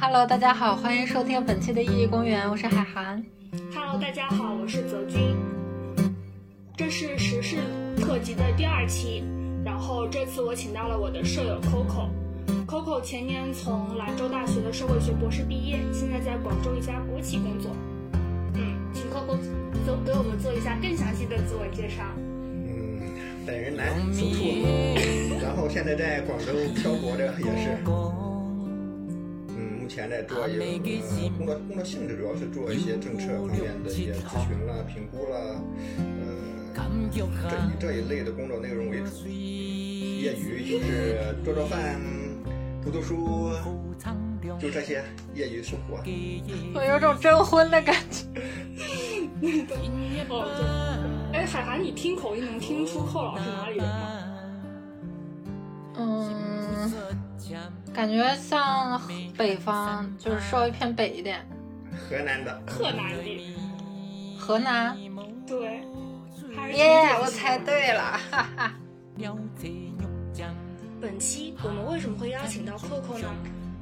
Hello，大家好，欢迎收听本期的意义公园，我是海涵。Hello，大家好，我是泽君。这是时事特辑的第二期，然后这次我请到了我的舍友 Coco。Coco 前年从兰州大学的社会学博士毕业，现在在广州一家国企工作。嗯，请 Coco 做给我们做一下更详细的自我介绍。嗯，本人男，属兔，然后现在在广州漂泊着，也是。前在做一个、呃、工作，工作性质主要是做一些政策方面的一些咨询啦、评估啦，呃，这以这一类的工作内容为主。业余就是做做饭、读读书，就这些业余生活。我有种征婚的感觉。哦，对。哎，海涵，你听口音能听出寇老师哪里人吗？嗯，感觉像北方，就是稍微偏北一点。河南的。河南的。河南。对。耶，我猜对了，哈哈。本期我们为什么会邀请到 Coco 呢？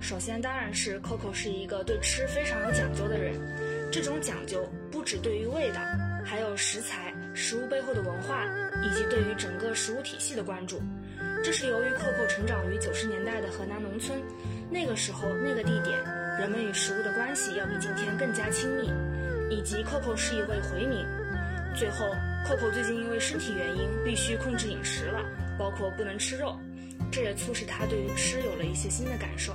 首先当然是 Coco 是一个对吃非常有讲究的人，这种讲究不止对于味道，还有食材、食物背后的文化，以及对于整个食物体系的关注。这是由于 Coco 成长于九十年代的河南农村，那个时候那个地点，人们与食物的关系要比今天更加亲密，以及 Coco 是一位回民。最后，Coco 最近因为身体原因必须控制饮食了，包括不能吃肉。这也促使他对于吃有了一些新的感受。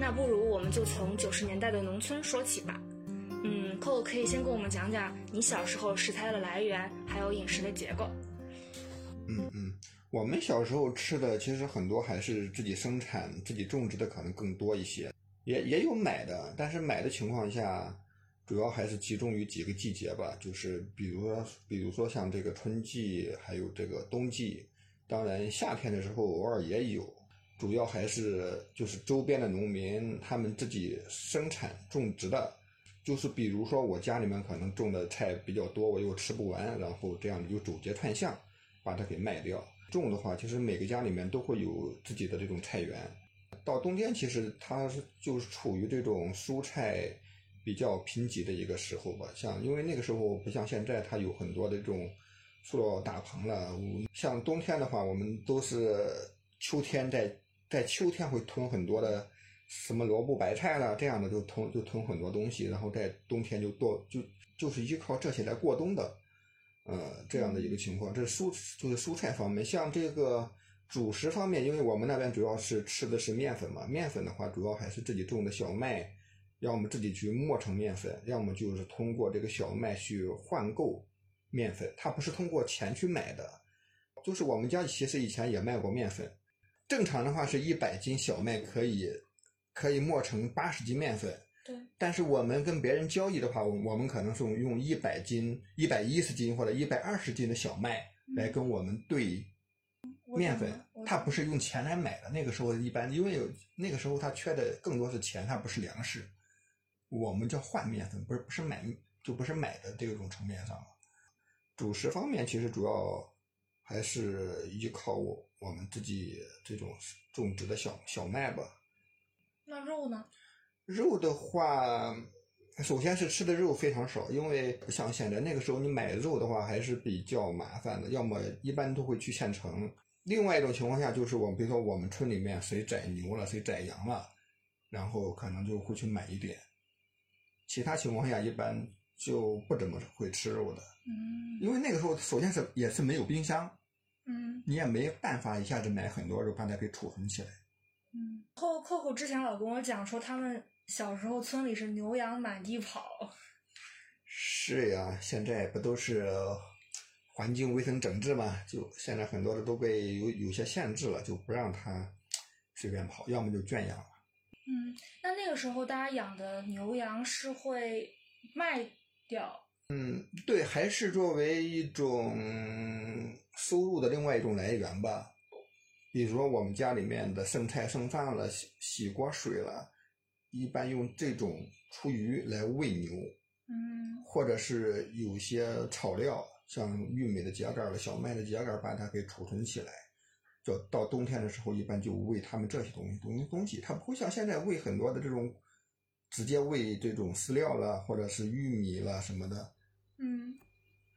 那不如我们就从九十年代的农村说起吧。嗯，Coco 可以先跟我们讲讲你小时候食材的来源，还有饮食的结构。嗯嗯，我们小时候吃的其实很多还是自己生产、自己种植的可能更多一些，也也有买的，但是买的情况下，主要还是集中于几个季节吧，就是比如说，比如说像这个春季，还有这个冬季。当然，夏天的时候偶尔也有，主要还是就是周边的农民他们自己生产种植的，就是比如说我家里面可能种的菜比较多，我又吃不完，然后这样就走街串巷把它给卖掉。种的话，其实每个家里面都会有自己的这种菜园。到冬天，其实它是就是处于这种蔬菜比较贫瘠的一个时候吧。像因为那个时候不像现在，它有很多的这种。塑料大棚了，像冬天的话，我们都是秋天在在秋天会囤很多的什么萝卜、白菜了，这样的就囤就囤很多东西，然后在冬天就多就就是依靠这些来过冬的，呃，这样的一个情况。这蔬就是蔬菜方面，像这个主食方面，因为我们那边主要是吃的是面粉嘛，面粉的话主要还是自己种的小麦，要么自己去磨成面粉，要么就是通过这个小麦去换购。面粉，它不是通过钱去买的，就是我们家其实以前也卖过面粉，正常的话是一百斤小麦可以可以磨成八十斤面粉，对。但是我们跟别人交易的话，我们可能是用一百斤、一百一十斤或者一百二十斤的小麦来跟我们兑面粉，它不是用钱来买的。那个时候一般因为有那个时候他缺的更多是钱，它不是粮食，我们叫换面粉，不是不是买就不是买的这种层面上了。主食方面，其实主要还是依靠我我们自己这种种植的小小麦吧。那肉呢？肉的话，首先是吃的肉非常少，因为不像现在那个时候你买肉的话还是比较麻烦的，要么一般都会去县城。另外一种情况下就是我们比如说我们村里面谁宰牛了，谁宰羊了，然后可能就会去买一点。其他情况下一般。就不怎么会吃肉的，嗯，因为那个时候首先是也是没有冰箱，嗯，你也没办法一下子买很多肉把它给储存起来，嗯。后扣扣之前老跟我讲说，他们小时候村里是牛羊满地跑。是呀，现在不都是环境卫生整治嘛？就现在很多的都被有有些限制了，就不让它随便跑，要么就圈养了。嗯，那那个时候大家养的牛羊是会卖。掉，嗯，对，还是作为一种收入的另外一种来源吧。比如说我们家里面的剩菜剩饭了，洗洗锅水了，一般用这种厨余来喂牛，嗯，或者是有些草料，像玉米的秸秆了、小麦的秸秆，把它给储存起来，就到冬天的时候，一般就喂它们这些东西东西东西，它不会像现在喂很多的这种，直接喂这种饲料了，或者是玉米了什么的。嗯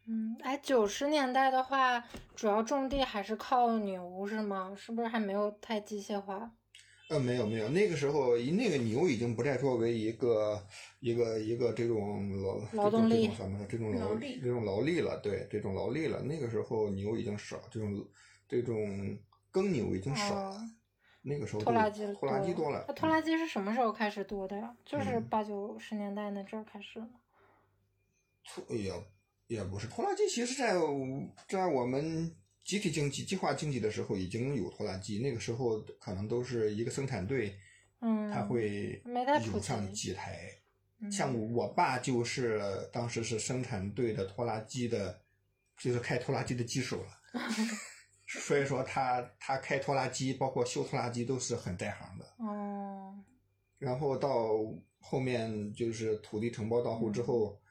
嗯，哎，九十年代的话，主要种地还是靠牛是吗？是不是还没有太机械化？呃，没有没有，那个时候那个牛已经不再作为一个一个一个这种劳劳动力什么这种劳力这种劳力了，对这种劳力了。那个时候牛已经少，这种这种耕牛已经少了。那个时候拖拉机拖拉机多了。那拖拉机是什么时候开始多的呀？就是嗯八九十年代那阵儿开始吗？拖也也不是拖拉机，其实在在我们集体经济、计划经济的时候已经有拖拉机，那个时候可能都是一个生产队，嗯，他会有上几台。嗯像我爸就是当时是生产队的拖拉机的，就是开拖拉机的技术了。所以说他他开拖拉机，包括修拖拉机都是很在行的。哦，然后到后面就是土地承包到户之后，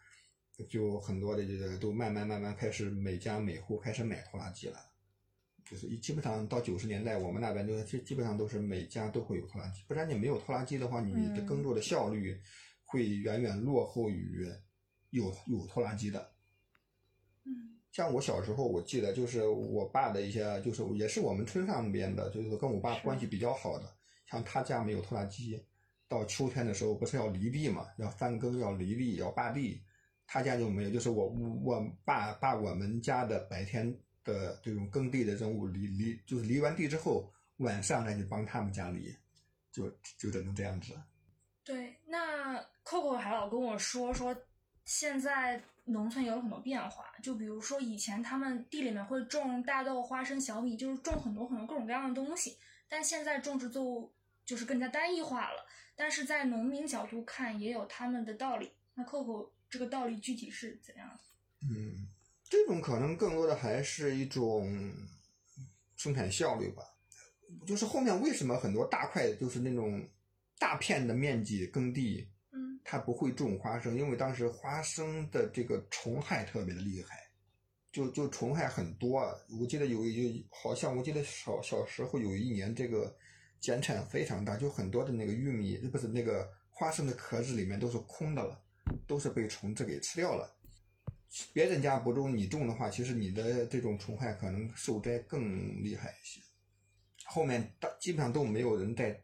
就很多的这个都慢慢慢慢开始每家每户开始买拖拉机了。就是一基本上到九十年代，我们那边就是基基本上都是每家都会有拖拉机，不然你没有拖拉机的话，你的嗯耕作的效率会远远落后于有有拖拉机的。嗯像我小时候，我记得就是我爸的一些，就是也是我们村上边的，就是跟我爸关系比较好的。像他家没有拖拉机，到秋天的时候不是要犁地嘛，要翻耕，要犁地，要扒地。他家就没有，就是我我爸把我们家的白天的这种耕地的任务犁犁，就是犁完地之后，晚上再去帮他们家犁，就就只能这样子。对，那 Coco 还老跟我说说，现在农村有很多变化，就比如说以前他们地里面会种大豆、花生、小米，就是种很多很多各种各样的东西，但现在种植作物就是更加单一化了。但是在农民角度看，也有他们的道理。那 Coco 这个道理具体是怎样的？嗯，这种可能更多的还是一种生产效率吧。就是后面为什么很多大块就是那种大片的面积耕地，嗯它不会种花生，因为当时花生的这个虫害特别的厉害，就就虫害很多。我记得有有好像我记得小小时候有一年这个减产非常大，就很多的那个玉米不是那个花生的壳子里面都是空的了，都是被虫子给吃掉了。别人家不种，你种的话，其实你的这种虫害可能受灾更厉害一些。后面大基本上都没有人在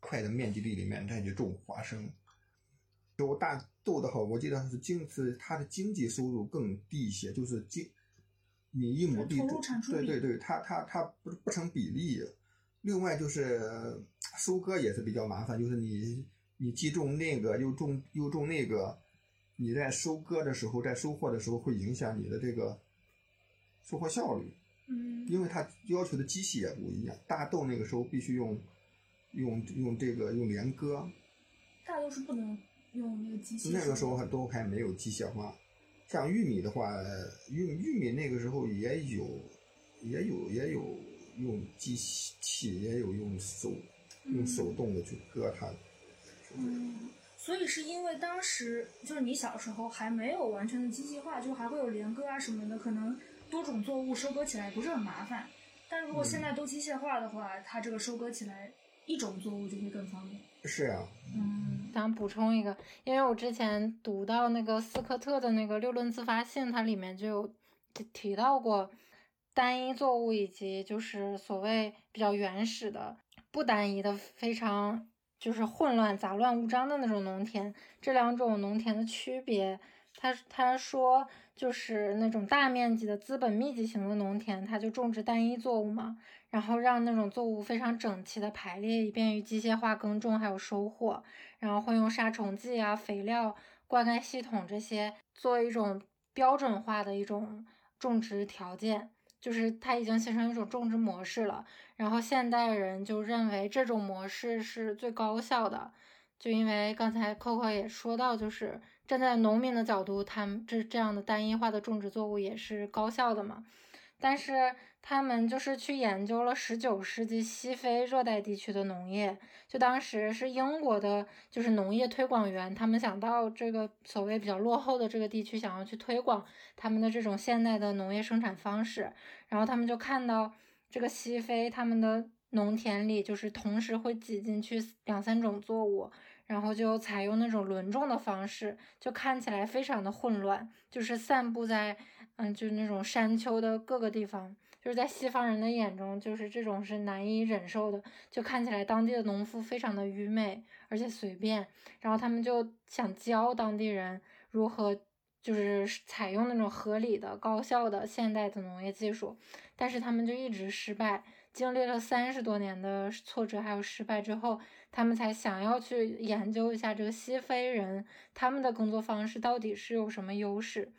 块的面积地里面再去种花生。有大豆的话，我记得是经是它的经济收入更低一些，就是经你一亩地投入产出比对对对，它它它不不成比例。另外就是收割也是比较麻烦，就是你你既种那个又种又种那个，你在收割的时候，在收获的时候会影响你的这个收获效率。嗯因为它要求的机器也不一样。大豆那个时候必须用用用这个用连割，大豆是不能用那个机器。那个时候还都还没有机械化。像玉米的话，玉玉米那个时候也有也有也有用机器，也有用手用手动的去割它。嗯，所以是因为当时就是你小时候还没有完全的机械化，就还会有连割啊什么的，可能多种作物收割起来不是很麻烦。但如果现在都机械化的话，它这个收割起来一种作物就会更方便。是啊，嗯想补充一个，因为我之前读到那个斯科特的那个六论自发性，它里面就有提提到过单一作物以及就是所谓比较原始的不单一的非常就是混乱杂乱无章的那种农田，这两种农田的区别。他他说就是那种大面积的资本密集型的农田，它就种植单一作物嘛，然后让那种作物非常整齐的排列，以便于机械化耕种还有收获。然后会用杀虫剂啊、肥料、灌溉系统这些做一种标准化的一种种植条件，就是它已经形成一种种植模式了。然后现代人就认为这种模式是最高效的，就因为刚才 Coco 也说到，就是站在农民的角度，他们这这样的单一化的种植作物也是高效的嘛。但是他们就是去研究了十九世纪西非热带地区的农业，就当时是英国的，就是农业推广员，他们想到这个所谓比较落后的这个地区，想要去推广他们的这种现代的农业生产方式，然后他们就看到，这个西非他们的农田里，就是同时会挤进去两三种作物，然后就采用那种轮种的方式，就看起来非常的混乱，就是散布在嗯，就是那种山丘的各个地方。就是在西方人的眼中，就是这种是难以忍受的，就看起来当地的农夫非常的愚昧，而且随便，然后他们就想教当地人如何就是采用那种合理的、高效的现代的农业技术，但是他们就一直失败，经历了三十多年的挫折还有失败之后，他们才想要去研究一下这个西非人他们的工作方式到底是有什么优势。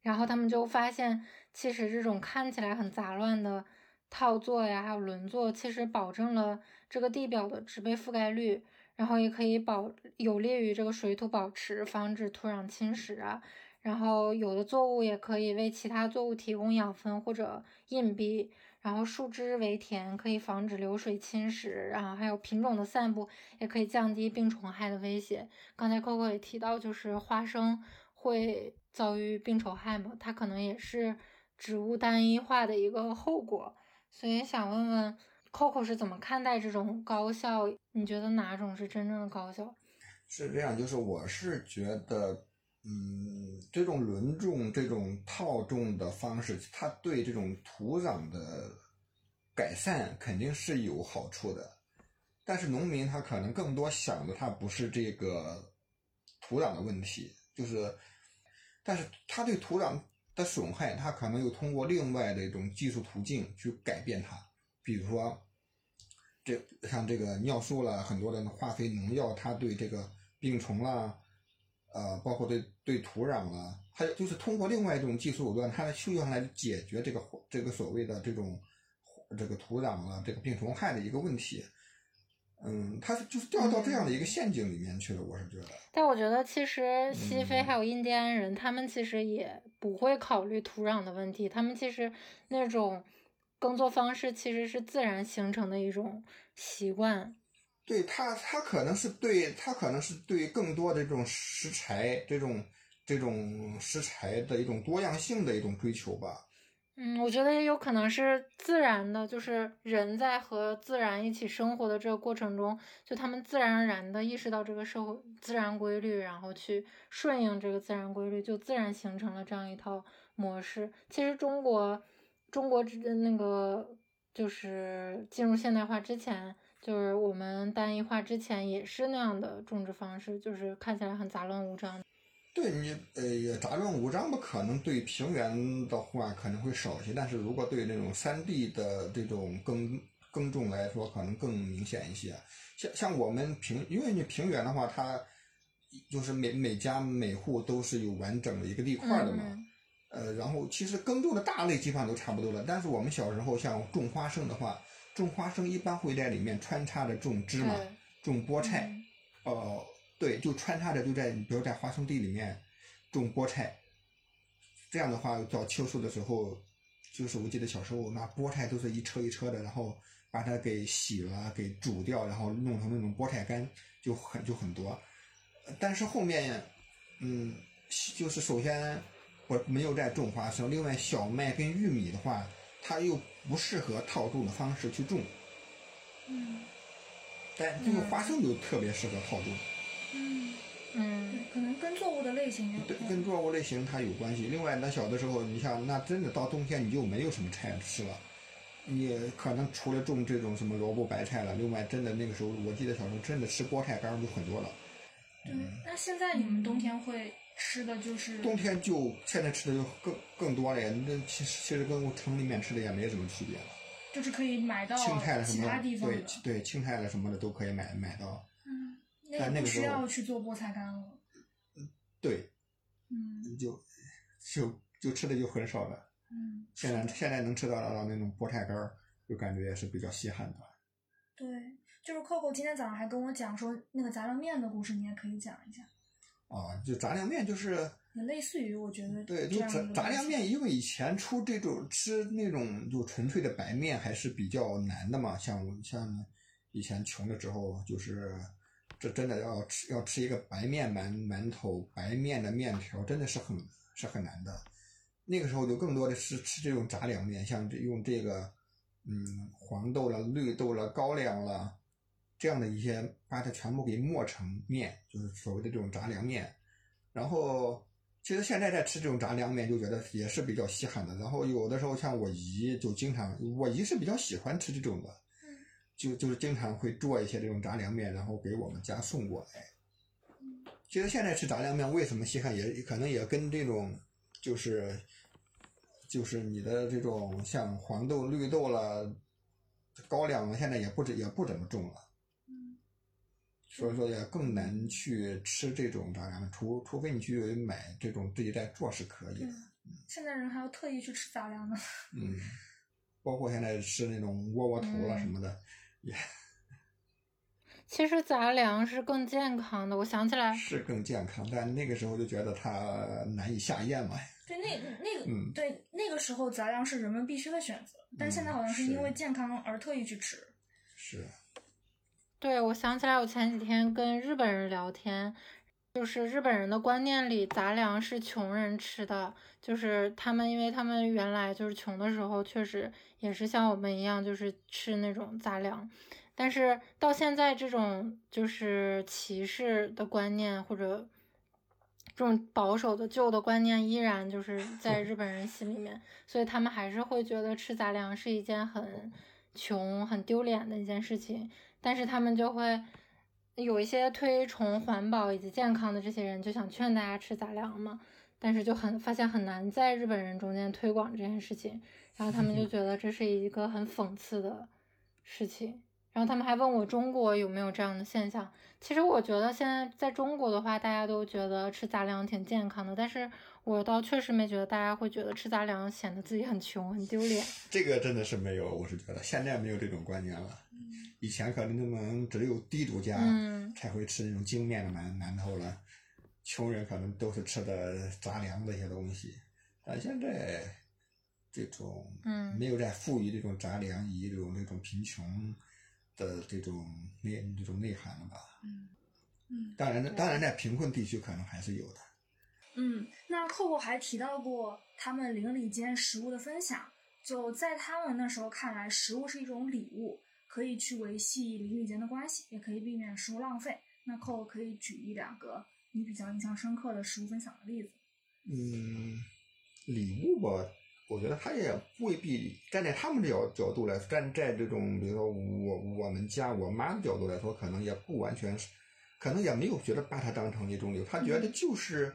然后他们就发现，其实这种看起来很杂乱的套作呀，还有轮作，其实保证了这个地表的植被覆盖率，然后也可以保有利于这个水土保持，防止土壤侵蚀啊。然后有的作物也可以为其他作物提供养分或者硬币。然后树枝为田，可以防止流水侵蚀。然后还有品种的散布，也可以降低病虫害的威胁。刚才 Coco 也提到，就是花生会。遭遇病虫害嘛，它可能也是植物单一化的一个后果，所以想问问 Coco 是怎么看待这种高效？你觉得哪种是真正的高效？是这样，就是我是觉得，嗯，这种轮种、这种套种的方式，它对这种土壤的改善肯定是有好处的，但是农民他可能更多想的，他不是这个土壤的问题，就是。但是它对土壤的损害，它可能又通过另外的一种技术途径去改变它，比如说，这像这个尿素了，很多的化肥农药，它对这个病虫啦，呃，包括对对土壤了，还有就是通过另外一种技术手段，它需要来解决这个这个所谓的这种这个土壤啊这个病虫害的一个问题。嗯，他就是掉到这样的一个陷阱里面去了，我是觉得。但我觉得其实西非还有印第安人，他们其实也不会考虑土壤的问题，他们其实那种耕作方式其实是自然形成的一种习惯。对他，他可能是对他可能是对更多的这种食材，这种这种食材的一种多样性的一种追求吧。嗯，我觉得也有可能是自然的，就是人在和自然一起生活的这个过程中，就他们自然而然的意识到这个社会自然规律，然后去顺应这个自然规律，就自然形成了这样一套模式。其实中国，中国之那个就是进入现代化之前，就是我们单一化之前也是那样的种植方式，就是看起来很杂乱无章。对你，呃，也杂乱无章吧，可能对平原的话可能会少一些，但是如果对那种山地的这种耕耕种来说，可能更明显一些。像像我们平，因为你平原的话，它就是每每家每户都是有完整的一个地块的嘛，呃，然后其实耕种的大类基本上都差不多了。但是我们小时候像种花生的话，种花生一般会在里面穿插着种芝麻、种菠菜，哦。对，就穿插着就在，比如在花生地里面种菠菜，这样的话到秋收的时候，就是我记得小时候那菠菜都是一车一车的，然后把它给洗了，给煮掉，然后弄成那种菠菜干，就很就很多。但是后面，嗯，就是首先我没有在种花生，另外小麦跟玉米的话，它又不适合套种的方式去种。嗯。但这个花生就特别适合套种。可能跟作物的类型有对，跟作物类型它有关系。另外，那小的时候，你像那真的到冬天你就没有什么菜吃了，你可能除了种这种什么萝卜白菜了，另外真的那个时候，我记得小时候真的吃菠菜干就很多了。对，那现在你们冬天会吃的就是？冬天就现在吃的就更更多了呀，那其实其实跟我城里面吃的也没什么区别了。就是可以买到青菜了什么的，对对，青菜了什么的都可以买买到。嗯那不需要去做菠菜干了。对，嗯，就就就吃的就很少了。嗯，现在现在能吃到到那种菠菜干儿，就感觉也是比较稀罕的。对，就是 Coco 今天早上还跟我讲说那个杂粮面的故事，你也可以讲一下。啊，就杂粮面就是。也类似于，我觉得。对，就杂杂粮面，因为以前出这种吃那种就纯粹的白面还是比较难的嘛，像像以前穷的时候就是。这真的要吃要吃一个白面馒馒头，白面的面条真的是很是很难的。那个时候就更多的是吃这种杂粮面，像这用这个嗯黄豆了、绿豆了、高粱了这样的一些，把它全部给磨成面，就是所谓的这种杂粮面。然后其实现在在吃这种杂粮面，就觉得也是比较稀罕的。然后有的时候像我姨就经常，我姨是比较喜欢吃这种的，就就是经常会做一些这种杂粮面，然后给我们家送过来。其实现在吃杂粮面为什么稀罕，也可能也跟这种就是就是你的这种像黄豆、绿豆了、高粱了，现在也不也不怎么种了。所以说也更难去吃这种杂粮，除除非你去买这种自己在做是可以的。现在人还要特意去吃杂粮呢。嗯，包括现在吃那种窝窝头了什么的，也。其实杂粮是更健康的，我想起来是更健康，但那个时候就觉得它难以下咽嘛。对，那那个，嗯，对，那个时候杂粮是人们必须的选择，但现在好像是因为健康而特意去吃。是。对，我想起来，我前几天跟日本人聊天，就是日本人的观念里，杂粮是穷人吃的，就是他们，因为他们原来就是穷的时候，确实也是像我们一样，就是吃那种杂粮。但是到现在，这种就是歧视的观念或者这种保守的旧的观念依然就是在日本人心里面，所以他们还是会觉得吃杂粮是一件很穷、很丢脸的一件事情。但是他们就会有一些推崇环保以及健康的这些人，就想劝大家吃杂粮嘛。但是就很发现很难在日本人中间推广这件事情，然后他们就觉得这是一个很讽刺的事情。然后他们还问我中国有没有这样的现象。其实我觉得现在在中国的话，大家都觉得吃杂粮挺健康的，但是我倒确实没觉得大家会觉得吃杂粮显得自己很穷很丢脸。这个真的是没有，我是觉得现在没有这种观念了。以前可能那种只有地主家才会吃那种精面的馒馒头了，穷人可能都是吃的杂粮这些东西。但现在这种没有在赋予这种杂粮以这种那种贫穷的这种内这种内涵了吧？嗯嗯，当然，当然在贫困地区可能还是有的。嗯，那扣扣还提到过他们邻里间食物的分享，就在他们那时候看来，食物是一种礼物。可以去维系邻里间的关系，也可以避免食物浪费。那扣扣可以举一两个你比较印象深刻的食物分享的例子。嗯，礼物吧，我觉得他也未必站在他们的角角度来，站在这种比如说我我们家我妈的角度来说，可能也不完全是，可能也没有觉得把它当成一种礼物，他觉得就是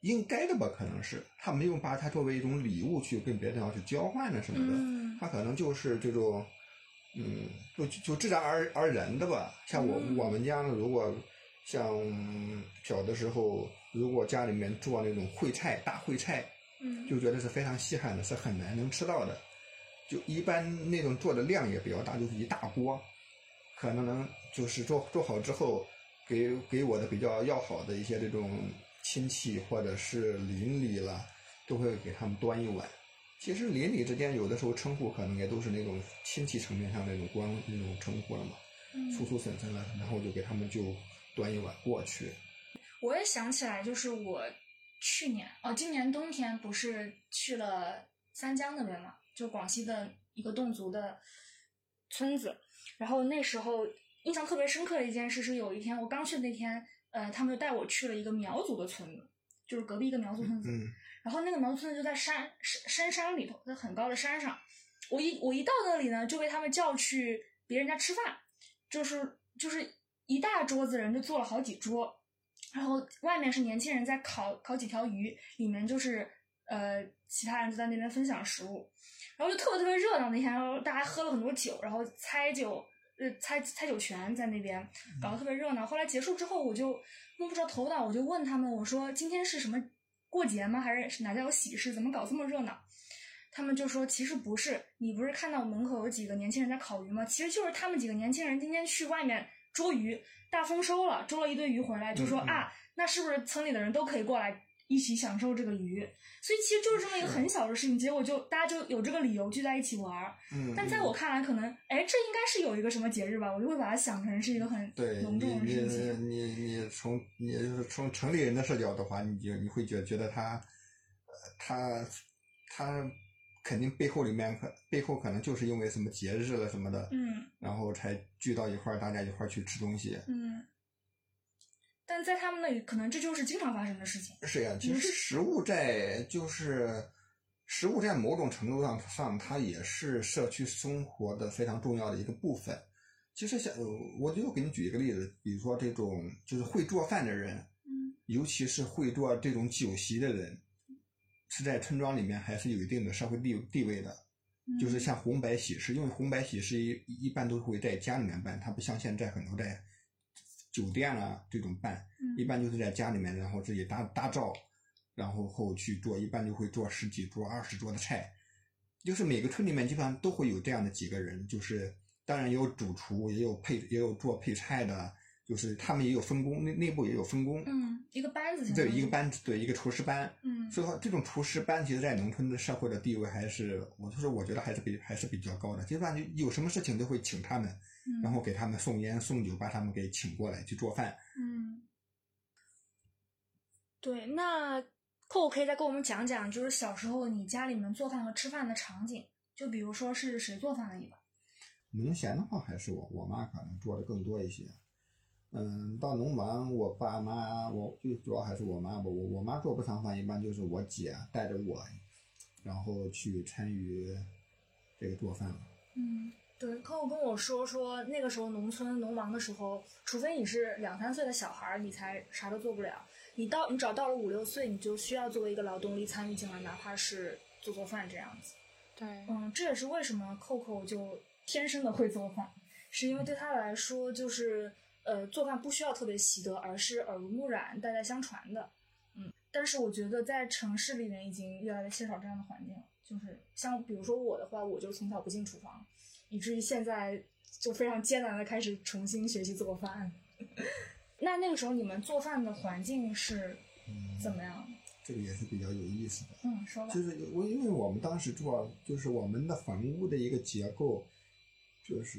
应该的吧，可能是他没有把它作为一种礼物去跟别的地方去交换的什么的，他可能就是这种。嗯，就就自然而而然的吧。像我我们家呢，如果像小的时候，如果家里面做那种烩菜大烩菜，嗯，就觉得是非常稀罕的，是很难能吃到的。就一般那种做的量也比较大，就是一大锅，可能能就是做做好之后，给给我的比较要好的一些这种亲戚或者是邻里了，都会给他们端一碗。其实邻里之间有的时候称呼可能也都是那种亲戚层面上那种关那种称呼了嘛，叔叔婶婶了，然后就给他们就端一碗过去。我也想起来，就是我去年哦，今年冬天不是去了三江那边嘛，就广西的一个侗族的村子，然后那时候印象特别深刻的一件事是，有一天我刚去那天，呃，他们就带我去了一个苗族的村子，就是隔壁一个苗族村子。然后那个苗族村子就在山深深山里头，在很高的山上。我一我一到那里呢，就被他们叫去别人家吃饭，就是就是一大桌子人就坐了好几桌，然后外面是年轻人在烤烤几条鱼，里面就是呃其他人就在那边分享食物，然后就特别特别热闹那天，然后大家喝了很多酒，然后猜酒呃猜猜酒泉在那边搞得特别热闹。后来结束之后，我就摸不着头脑，我就问他们，我说今天是什么？过节吗？还是哪家有喜事？怎么搞这么热闹？他们就说其实不是，你不是看到门口有几个年轻人在烤鱼吗？其实就是他们几个年轻人今天去外面捉鱼，大丰收了，捉了一堆鱼回来，就说啊，那是不是村里的人都可以过来？一起享受这个鱼，所以其实就是这么一个很小的事情，结果就大家就有这个理由聚在一起玩儿。嗯，但在我看来，可能哎，这应该是有一个什么节日吧，我就会把它想成是一个很隆重的事情。你你你从你就是从城里人的视角的话，你就你会觉觉得他，呃，他他肯定背后里面可背后可能就是因为什么节日了什么的，嗯然后才聚到一块儿，大家一块儿去吃东西。嗯，但在他们那里，可能这就是经常发生的事情。是呀，其实食物在就是食物在某种程度上上，它也是社区生活的非常重要的一个部分。其实像呃我就给你举一个例子，比如说这种就是会做饭的人，嗯尤其是会做这种酒席的人，是在村庄里面还是有一定的社会地地位的。嗯就是像红白喜事，因为红白喜事一一般都会在家里面办，它不像现在很多在酒店啊这种办，嗯。一般就是在家里面，然后自己搭搭灶，然后后去做，一般就会做十几桌、二十桌的菜，就是每个村里面基本上都会有这样的几个人，就是当然也有主厨，也有配也有做配菜的，就是他们也有分工，内内部也有分工，嗯，一个班子对一个班对一个厨师班，嗯所以说，这种厨师班，其实，在农村的社会的地位还是，我就是我觉得还是比还是比较高的。基本上就有什么事情都会请他们，嗯，然后给他们送烟送酒，把他们给请过来去做饭。嗯，对，那扣扣可以再跟我们讲讲，就是小时候你家里面做饭和吃饭的场景，就比如说是谁做饭的一般？农闲的话，还是我我妈可能做的更多一些。嗯，到农忙，我爸妈，我最主要还是我妈吧。我我妈做不上饭，一般就是我姐带着我，然后去参与这个做饭了。嗯，对，扣扣跟我说说，那个时候农村农忙的时候，除非你是两三岁的小孩儿，你才啥都做不了。你到你只要到了五六岁，你就需要作为一个劳动力参与进来，哪怕是做做饭这样子。对，嗯，这也是为什么扣扣就天生的会做饭，是因为对他来说，就是呃，做饭不需要特别习得，而是耳濡目染、代代相传的。嗯，但是我觉得在城市里面已经越来越缺少这样的环境了。就是像比如说我的话，我就从小不进厨房，以至于现在就非常艰难的开始重新学习做饭。那那个时候你们做饭的环境是嗯，怎么样？这个也是比较有意思的。嗯，说吧。就是我因为我们当时做，就是我们的房屋的一个结构，就是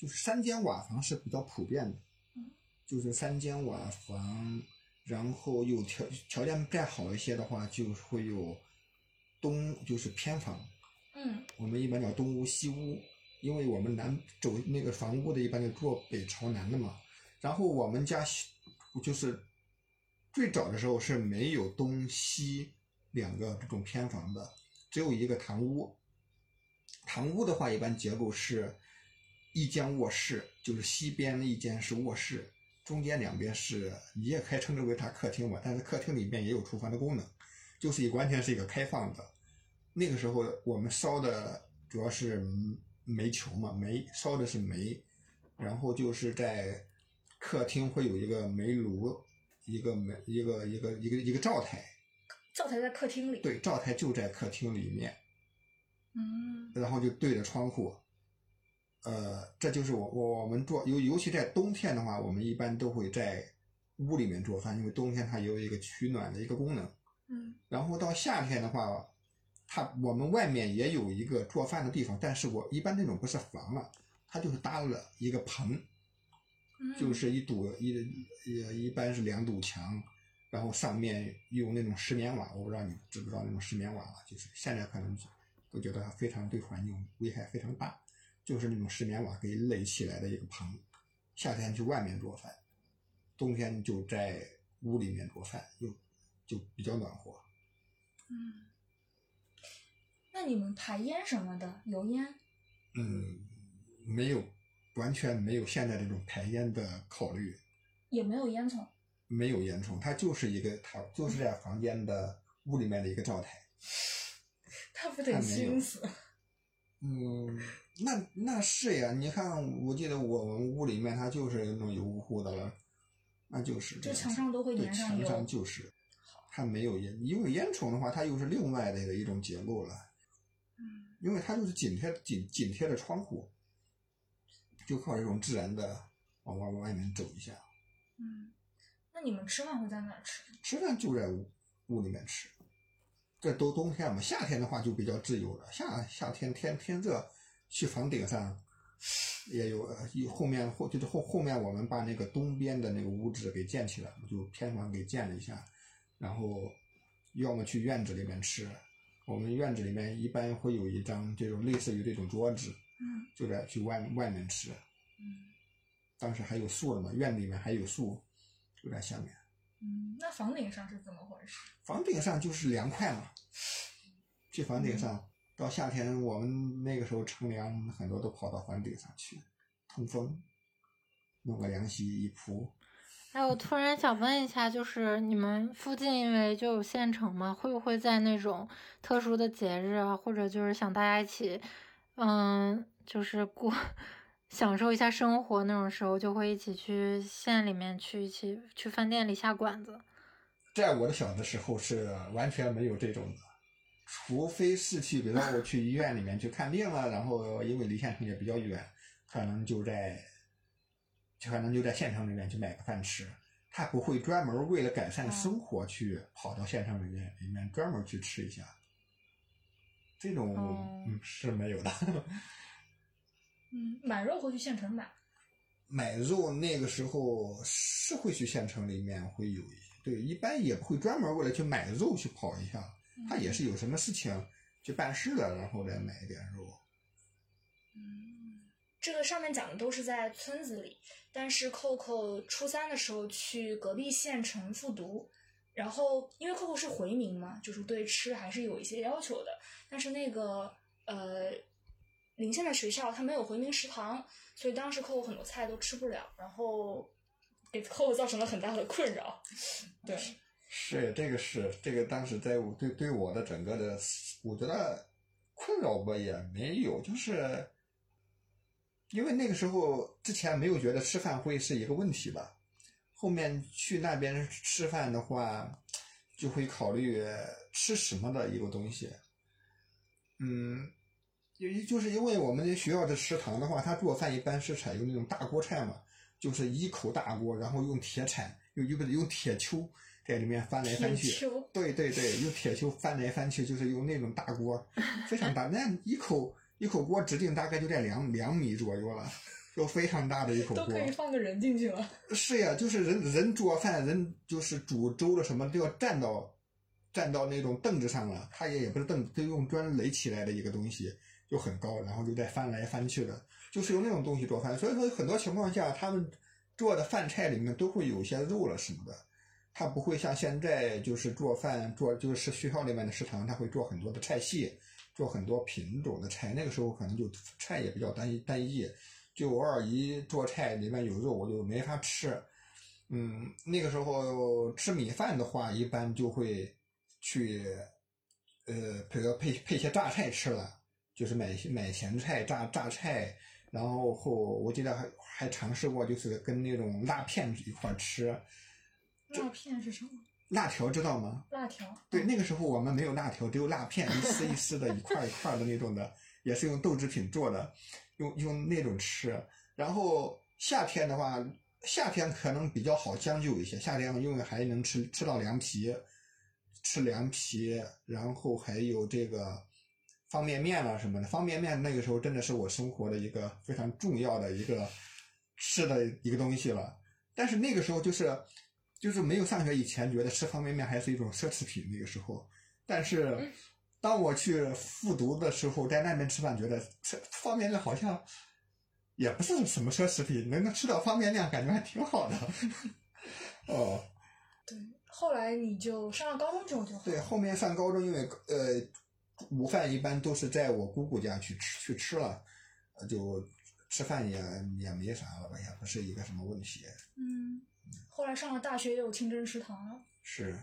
就是三间瓦房是比较普遍的，嗯，就是三间瓦房，然后有条条件再好一些的话，就会有东就是偏房，嗯我们一般叫东屋西屋，因为我们南走那个房屋的一般就坐北朝南的嘛。然后我们家西就是最早的时候是没有东西两个这种偏房的，只有一个堂屋。堂屋的话，一般结构是一间卧室，就是西边的一间是卧室，中间两边是你也可以称之为它客厅吧，但是客厅里面也有厨房的功能，就是一完全是一个开放的。那个时候我们烧的主要是煤球嘛，煤烧的是煤，然后就是在客厅会有一个煤炉，一个煤一个一个一个一个灶台，灶台在客厅里。。对，灶台就在客厅里面，嗯然后就对着窗户。呃，这就是我我我们做尤尤其在冬天的话，我们一般都会在屋里面做饭，因为冬天它有一个取暖的一个功能。嗯。然后到夏天的话，它我们外面也有一个做饭的地方，但是我一般那种不是房了，它就是搭了一个棚，嗯，就是一堵一也一般是两堵墙，然后上面用那种石棉瓦，我不知道你知不知道那种石棉瓦了，就是现在可能都觉得非常对环境危害非常大，就是那种石棉瓦给垒起来的一个棚，夏天去外面做饭，冬天就在屋里面做饭，又就比较暖和。嗯，那你们排烟什么的，油烟？嗯，没有完全没有现在这种排烟的考虑，也没有烟囱。没有烟囱，它就是一个它就是在房间的屋里面的一个灶台。他不得熏死？嗯，那那是呀，你看，我记得我们屋里面它就是那种油乎乎的了，那就是这墙上都会对粘上墙上就是，它没有烟，因为烟囱的话，它又是另外的一种结构了，嗯因为它就是紧贴紧紧贴着窗户，就靠这种自然的往外往外面走一下。嗯，那你们吃饭会在哪吃？吃饭就在屋屋里面吃。这都冬天嘛，夏天的话就比较自由了。夏夏天天天热，去房顶上也有，呃有后面后就是后后面我们把那个东边的那个屋子给建起来，就偏房给建了一下，然后要么去院子里面吃，我们院子里面一般会有一张这种类似于这种桌子，嗯就在去外外面吃。嗯当时还有树的嘛，院子里面还有树，就在下面。嗯，那房顶上是怎么回事？房顶上就是凉快嘛，去房顶上。到夏天，我们那个时候乘凉，很多都跑到房顶上去通风，弄个凉席一铺。哎，我突然想问一下，就是你们附近因为就有县城嘛，会不会在那种特殊的节日啊，或者就是想大家一起，嗯，就是过享受一下生活那种时候，就会一起去县里面去一起去饭店里下馆子。在我的小的时候是完全没有这种的，除非是去，比如说我去医院里面去看病了，然后因为离县城也比较远，可能就在，可能就在县城里面去买个饭吃。他不会专门为了改善生活去跑到县城里面里面专门去吃一下，这种、是没有的。嗯，买肉会去县城买。买肉那个时候是会去县城里面会有一些，对，一般也不会专门为了去买肉去跑一下，他也是有什么事情去办事了，然后来买一点肉。嗯，这个上面讲的都是在村子里，但是扣扣初三的时候去隔壁县城复读，然后因为扣扣是回民嘛，就是对吃还是有一些要求的，但是那个呃邻县的学校它没有回民食堂，所以当时扣扣很多菜都吃不了，然后给扣扣造成了很大的困扰。对，是这个是这个，当时在我对对我的整个的，我觉得困扰吧也没有，就是因为那个时候之前没有觉得吃饭会是一个问题吧，后面去那边吃饭的话，就会考虑吃什么的一个东西。嗯，也就是因为我们学校的食堂的话，他做饭一般是采用那种大锅菜嘛，就是一口大锅，然后用铁铲，用用用铁锹在里面翻来翻去。对对对，用铁锹翻来翻去，就是用那种大锅，非常大，那一口一口锅直径大概就在两两米左右了，就非常大的一口都锅。可以放个人进去了。是呀，就是人人做饭，人就是煮粥了什么都要站到站到那种凳子上了，他也也不是凳子，就用砖垒起来的一个东西，就很高，然后就在翻来翻去的，就是用那种东西做饭。所以说很多情况下，他们做的饭菜里面都会有些肉了什么的，他不会像现在就是做饭做就是学校里面的食堂，他会做很多的菜系，做很多品种的菜。那个时候可能就菜也比较单一单一，就偶尔一做菜里面有肉，我就没法吃。嗯，那个时候吃米饭的话，一般就会去，呃，比如配配些榨菜吃了，就是买买咸菜、榨榨菜，然后后我记得还还尝试过，就是跟那种辣片一块儿吃。辣片是什么？辣条知道吗？辣条。对，那个时候我们没有辣条，只有辣片，一丝一丝的，一块一块的那种的，也是用豆制品做的，用用那种吃。然后夏天的话，夏天可能比较好将就一些，夏天因为还能吃吃到凉皮，吃凉皮，然后还有这个方便面啦什么的。方便面那个时候真的是我生活的一个非常重要的一个吃的一个东西了。但是那个时候就是就是没有上学以前，觉得吃方便面还是一种奢侈品。那个时候，但是当我去复读的时候，在那边吃饭，觉得吃方便面好像也不是什么奢侈品，能够吃到方便面，感觉还挺好的。哦，对，后来你就上了高中之后就对，后面上高中，因为呃，午饭一般都是在我姑姑家去吃去吃了，呃就吃饭也也没啥了吧，也不是一个什么问题。嗯，后来上了大学也有清真食堂了。是，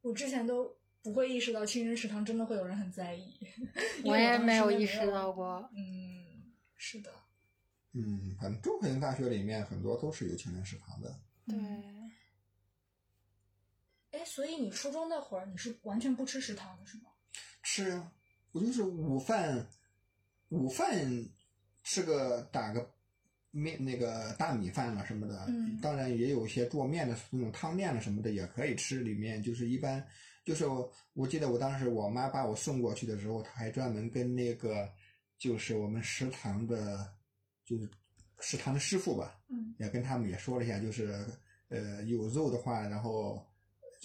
我之前都不会意识到清真食堂真的会有人很在意，我也没有意识到。过。嗯，是的。嗯，反正中科大学里面很多都是有清真食堂的。对，嗯哎，所以你初中那会儿你是完全不吃食堂的是吗？吃啊，我就是午饭，午饭吃个打个面那个大米饭了什么的，嗯当然也有一些做面的那种汤面了什么的也可以吃。里面就是一般就是我我记得我当时我妈把我送过去的时候，她还专门跟那个就是我们食堂的，就是食堂的师傅吧，嗯也跟他们也说了一下，就是呃有肉的话，然后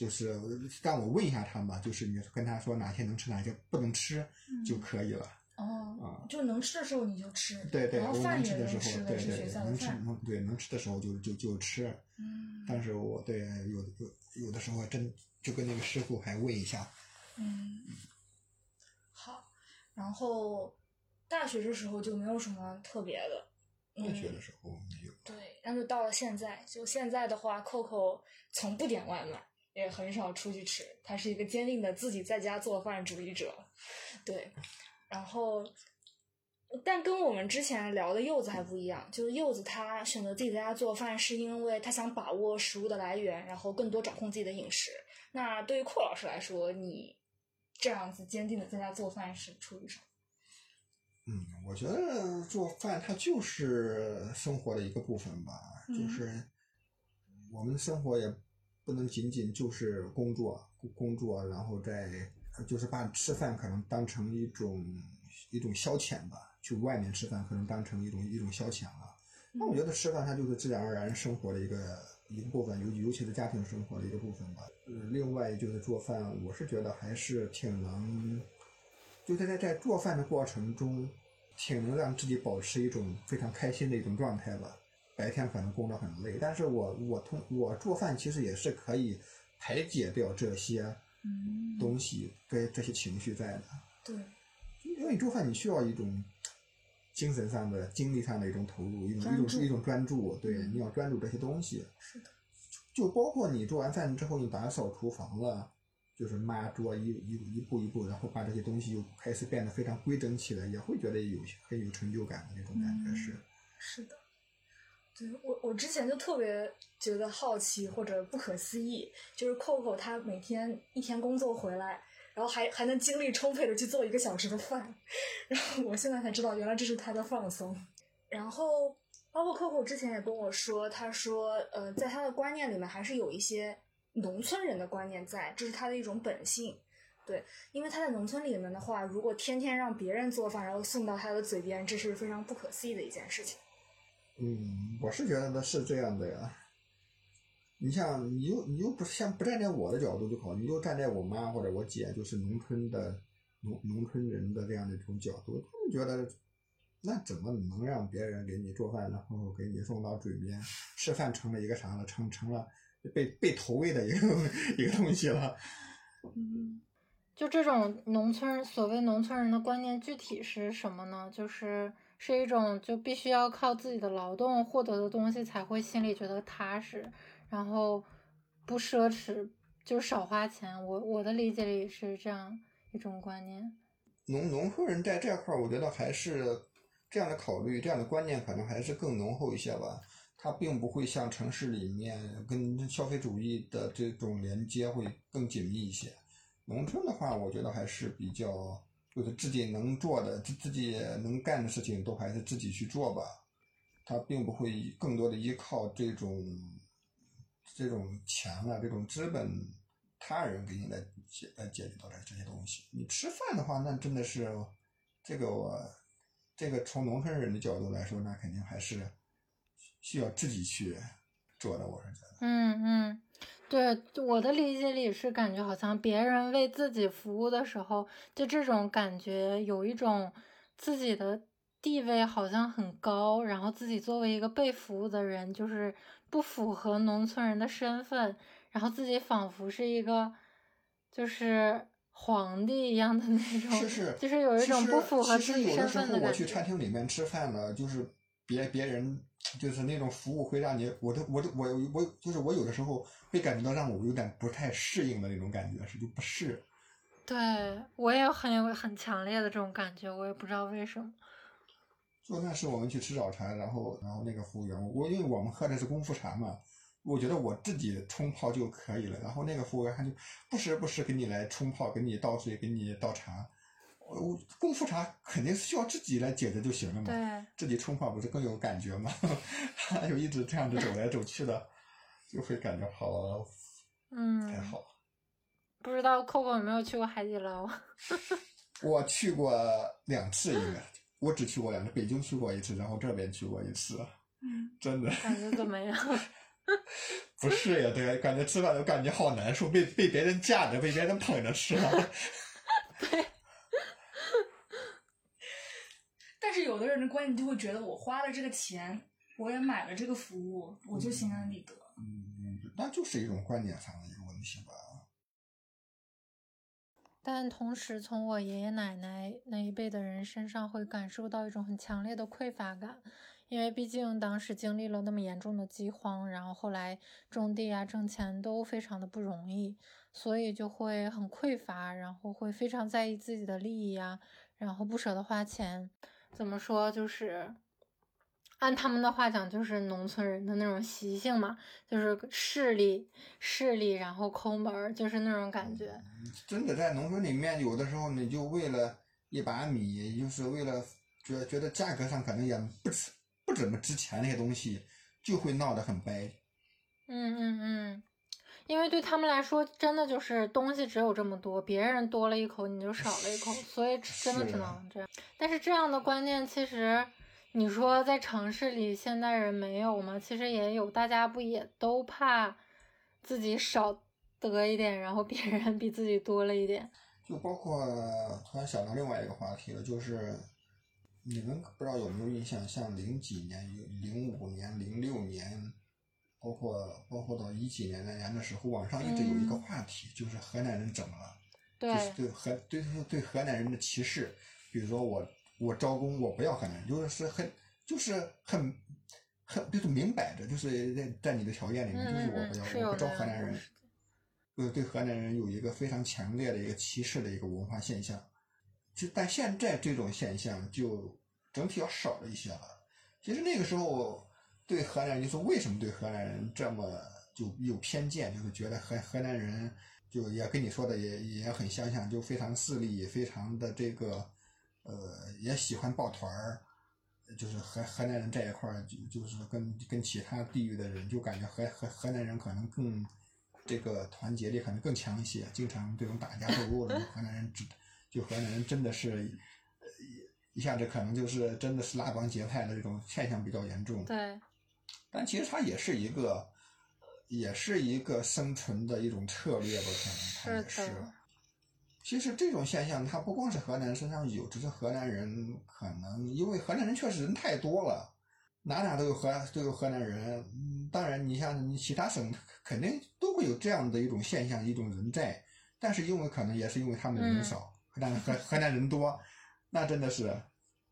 就是但我问一下他们吧，就是你跟他说哪些能吃，哪些不能吃就可以了。哦，啊就能吃的时候你就吃，对对，然后饭也能吃的时候，对对对，是学校的能吃饭。能对能吃的时候就就就吃。嗯但是我对有有有的时候真就跟那个师傅还问一下，嗯，好，然后大学的时候就没有什么特别的。嗯大学的时候没有。对，然后就到了现在，就现在的话，Coco 从不点外卖，也很少出去吃，他是一个坚定的自己在家做饭主义者。对，然后，但跟我们之前聊的柚子还不一样，就是柚子他选择自己在家做饭，是因为他想把握食物的来源，然后更多掌控自己的饮食。那对于阔老师来说，你这样子坚定的在家做饭是出于什么？嗯，我觉得做饭它就是生活的一个部分吧，嗯就是我们生活也不能仅仅就是工作工作，然后再就是把吃饭可能当成一种一种消遣吧，去外面吃饭可能当成一种一种消遣了。那我觉得吃饭它就是自然而然生活的一个一部分，尤尤其是家庭生活的一个部分吧。呃，另外就是做饭，我是觉得还是挺能，就在在在做饭的过程中，挺能让自己保持一种非常开心的一种状态吧。白天可能工作很累，但是我我通我做饭其实也是可以排解掉这些嗯东西，跟这些情绪在的。对，因为你做饭，你需要一种精神上的、精力上的一种投入，一种一种一种专注。对，嗯你要专注这些东西。是的，就包括你做完饭之后，你打扫厨房了，就是抹桌一一一步一步，然后把这些东西又开始变得非常规整起来，也会觉得有很有成就感的那种感觉嗯是。是的，我我之前就特别觉得好奇或者不可思议，就是 Coco 他每天一天工作回来，然后还还能精力充沛的去做一个小时的饭，然后我现在才知道原来这是他的放松。然后包括 Coco 之前也跟我说，他说呃，在他的观念里面还是有一些农村人的观念在，这是他的一种本性。对，因为他在农村里面的话，如果天天让别人做饭，然后送到他的嘴边，这是非常不可思议的一件事情。嗯，我是觉得的是这样的呀。你像你又你又不像不站在我的角度就好，你就站在我妈或者我姐，就是农村的农农村人的这样的一种角度，他们觉得那怎么能让别人给你做饭，然后给你送到嘴边？吃饭成了一个啥了？成成了被被投喂的一个一个东西了。嗯，就这种农村人所谓农村人的观念，具体是什么呢？就是是一种就必须要靠自己的劳动获得的东西才会心里觉得踏实，然后不奢侈，就少花钱。我我的理解里是这样一种观念。农农村人在这块儿，我觉得还是这样的考虑，这样的观念可能还是更浓厚一些吧。它并不会像城市里面跟消费主义的这种连接会更紧密一些。农村的话，我觉得还是比较，就是自己能做的、自自己能干的事情，都还是自己去做吧。他并不会更多的依靠这种这种钱啊、这种资本，他人给你来解来解决到的这些东西。你吃饭的话，那真的是这个我这个从农村人的角度来说，那肯定还是需要自己去做的。我是觉得，嗯嗯，对，我的理解里是感觉好像别人为自己服务的时候，就这种感觉有一种自己的地位好像很高，然后自己作为一个被服务的人，就是不符合农村人的身份，然后自己仿佛是一个就是皇帝一样的那种，是是，就是有一种不符合自己身实有的时候份的感觉。我去餐厅里面吃饭呢，就是别别人就是那种服务会让你，我都我都我我就是我有的时候会感觉到让我有点不太适应的那种感觉，是就不适。对我也很有很强烈的这种感觉，我也不知道为什么。就那是我们去吃早茶，然后然后那个服务员，我因为我们喝的是功夫茶嘛，我觉得我自己冲泡就可以了。然后那个服务员他就不时不时给你来冲泡，给你倒水，给你倒茶。我我功夫茶肯定是需要自己来解决就行了嘛，对，自己冲泡不是更有感觉吗？他就一直这样子走来走去的，就会感觉好嗯，太好。不知道 Coco 有没有去过海底捞？我去过两次，应该我只去过两次，北京去过一次，然后这边去过一次，嗯，真的。感觉怎么样？不是呀，对，感觉吃饭都感觉好难受，被被别人架着，被别人捧着吃了。对。但是有的人的观念就会觉得，我花了这个钱，我也买了这个服务，我就心安理得。嗯，那就是一种观念上的一个问题吧。但同时，从我爷爷奶奶那一辈的人身上，会感受到一种很强烈的匮乏感。因为毕竟当时经历了那么严重的饥荒，然后后来种地啊、挣钱都非常的不容易，所以就会很匮乏，然后会非常在意自己的利益啊，然后不舍得花钱。怎么说？就是按他们的话讲，就是农村人的那种习性嘛，就是势利、势利，然后抠门，就是那种感觉。真的在农村里面，有的时候你就为了一把米，就是为了觉觉得价格上可能也不值。不怎么值钱那些东西，就会闹得很掰。嗯嗯嗯，因为对他们来说，真的就是东西只有这么多，别人多了一口，你就少了一口，所以真的只能这样。但是这样的观念，其实你说在城市里现代人没有吗？其实也有，大家不也都怕自己少得一点，然后别人比自己多了一点。就包括突然想到另外一个话题了，就是。你们不知道有没有印象，像零几年、零五年、零六年，包括包括到一几年那年的时候，网上一直有一个话题，就是河南人怎么了？对，对河对对河南人的歧视。比如说我我招工我不要河南人，就是很就是很很就是明摆着，就是在在你的条件里面，就是我不要我不招河南人。呃，对河南人有一个非常强烈的一个歧视的一个文化现象。就但现在这种现象就整体要少了一些了。其实那个时候对河南人，就是为什么对河南人这么就有偏见，就是觉得河河南人就也跟你说的也也很相像，就非常势利，非常的这个呃也喜欢抱团儿，就是河河南人在一块儿就就是跟跟其他地域的人就感觉河河河南人可能更这个团结力可能更强一些，经常这种打架斗殴的河南人只。就河南人真的是，一下子可能就是真的是拉帮结派的这种现象比较严重。对，但其实它也是一个，也是一个生存的一种策略吧，可能它也是。其实这种现象它不光是河南身上有，只是河南人可能因为河南人确实人太多了，哪哪都有河都有河南人。当然，你像你其他省 肯定都会有这样的一种现象，一种人在，但是因为可能也是因为他们人少。河南河河南人多，那真的是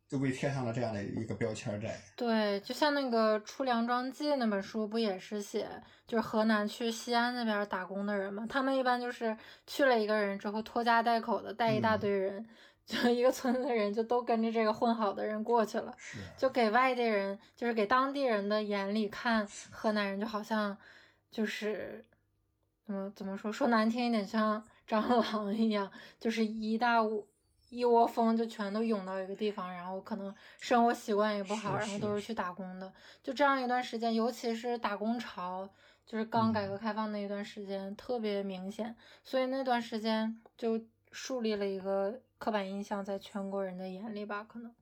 就被贴上了这样的一个标签在。对，就像那个《出梁庄记》那本书，不也是写就是河南去西安那边打工的人嘛？他们一般就是去了一个人之后，拖家带口的带一大堆人，就一个村子的人就都跟着这个混好的人过去了，就给外地人，就是给当地人的眼里看河南人就好像就是怎么怎么说说难听一点像。蟑螂一样，就是一大一窝蜂就全都涌到一个地方，然后可能生活习惯也不好，然后都是去打工的。就这样一段时间，尤其是打工潮，就是刚改革开放那一段时间特别明显，所以那段时间就树立了一个刻板印象在全国人的眼里吧，可能。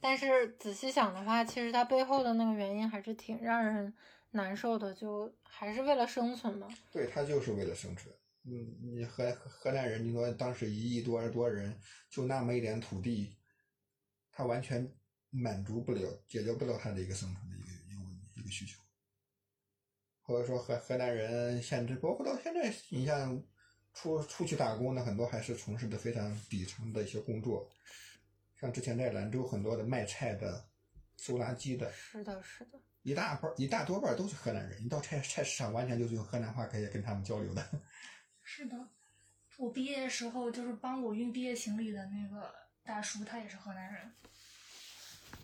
但是仔细想的话，其实它背后的那个原因还是挺让人难受的，就还是为了生存嘛。对它就是为了生存。嗯，你河河南人，你说当时一亿多多人，就那么一点土地，他完全满足不了，解决不了他的一个生存的一个一个一个需求。或者说河河南人现在，包括到现在，你像出出去打工的很多，还是从事的非常底层的一些工作。像之前在兰州很多的卖菜的、收垃圾的，是的，是的，一大半一大多半都是河南人。你到菜菜市场，完全就是用河南话可以跟他们交流的。是的，我毕业时候就是帮我运毕业行李的那个大叔，他也是河南人。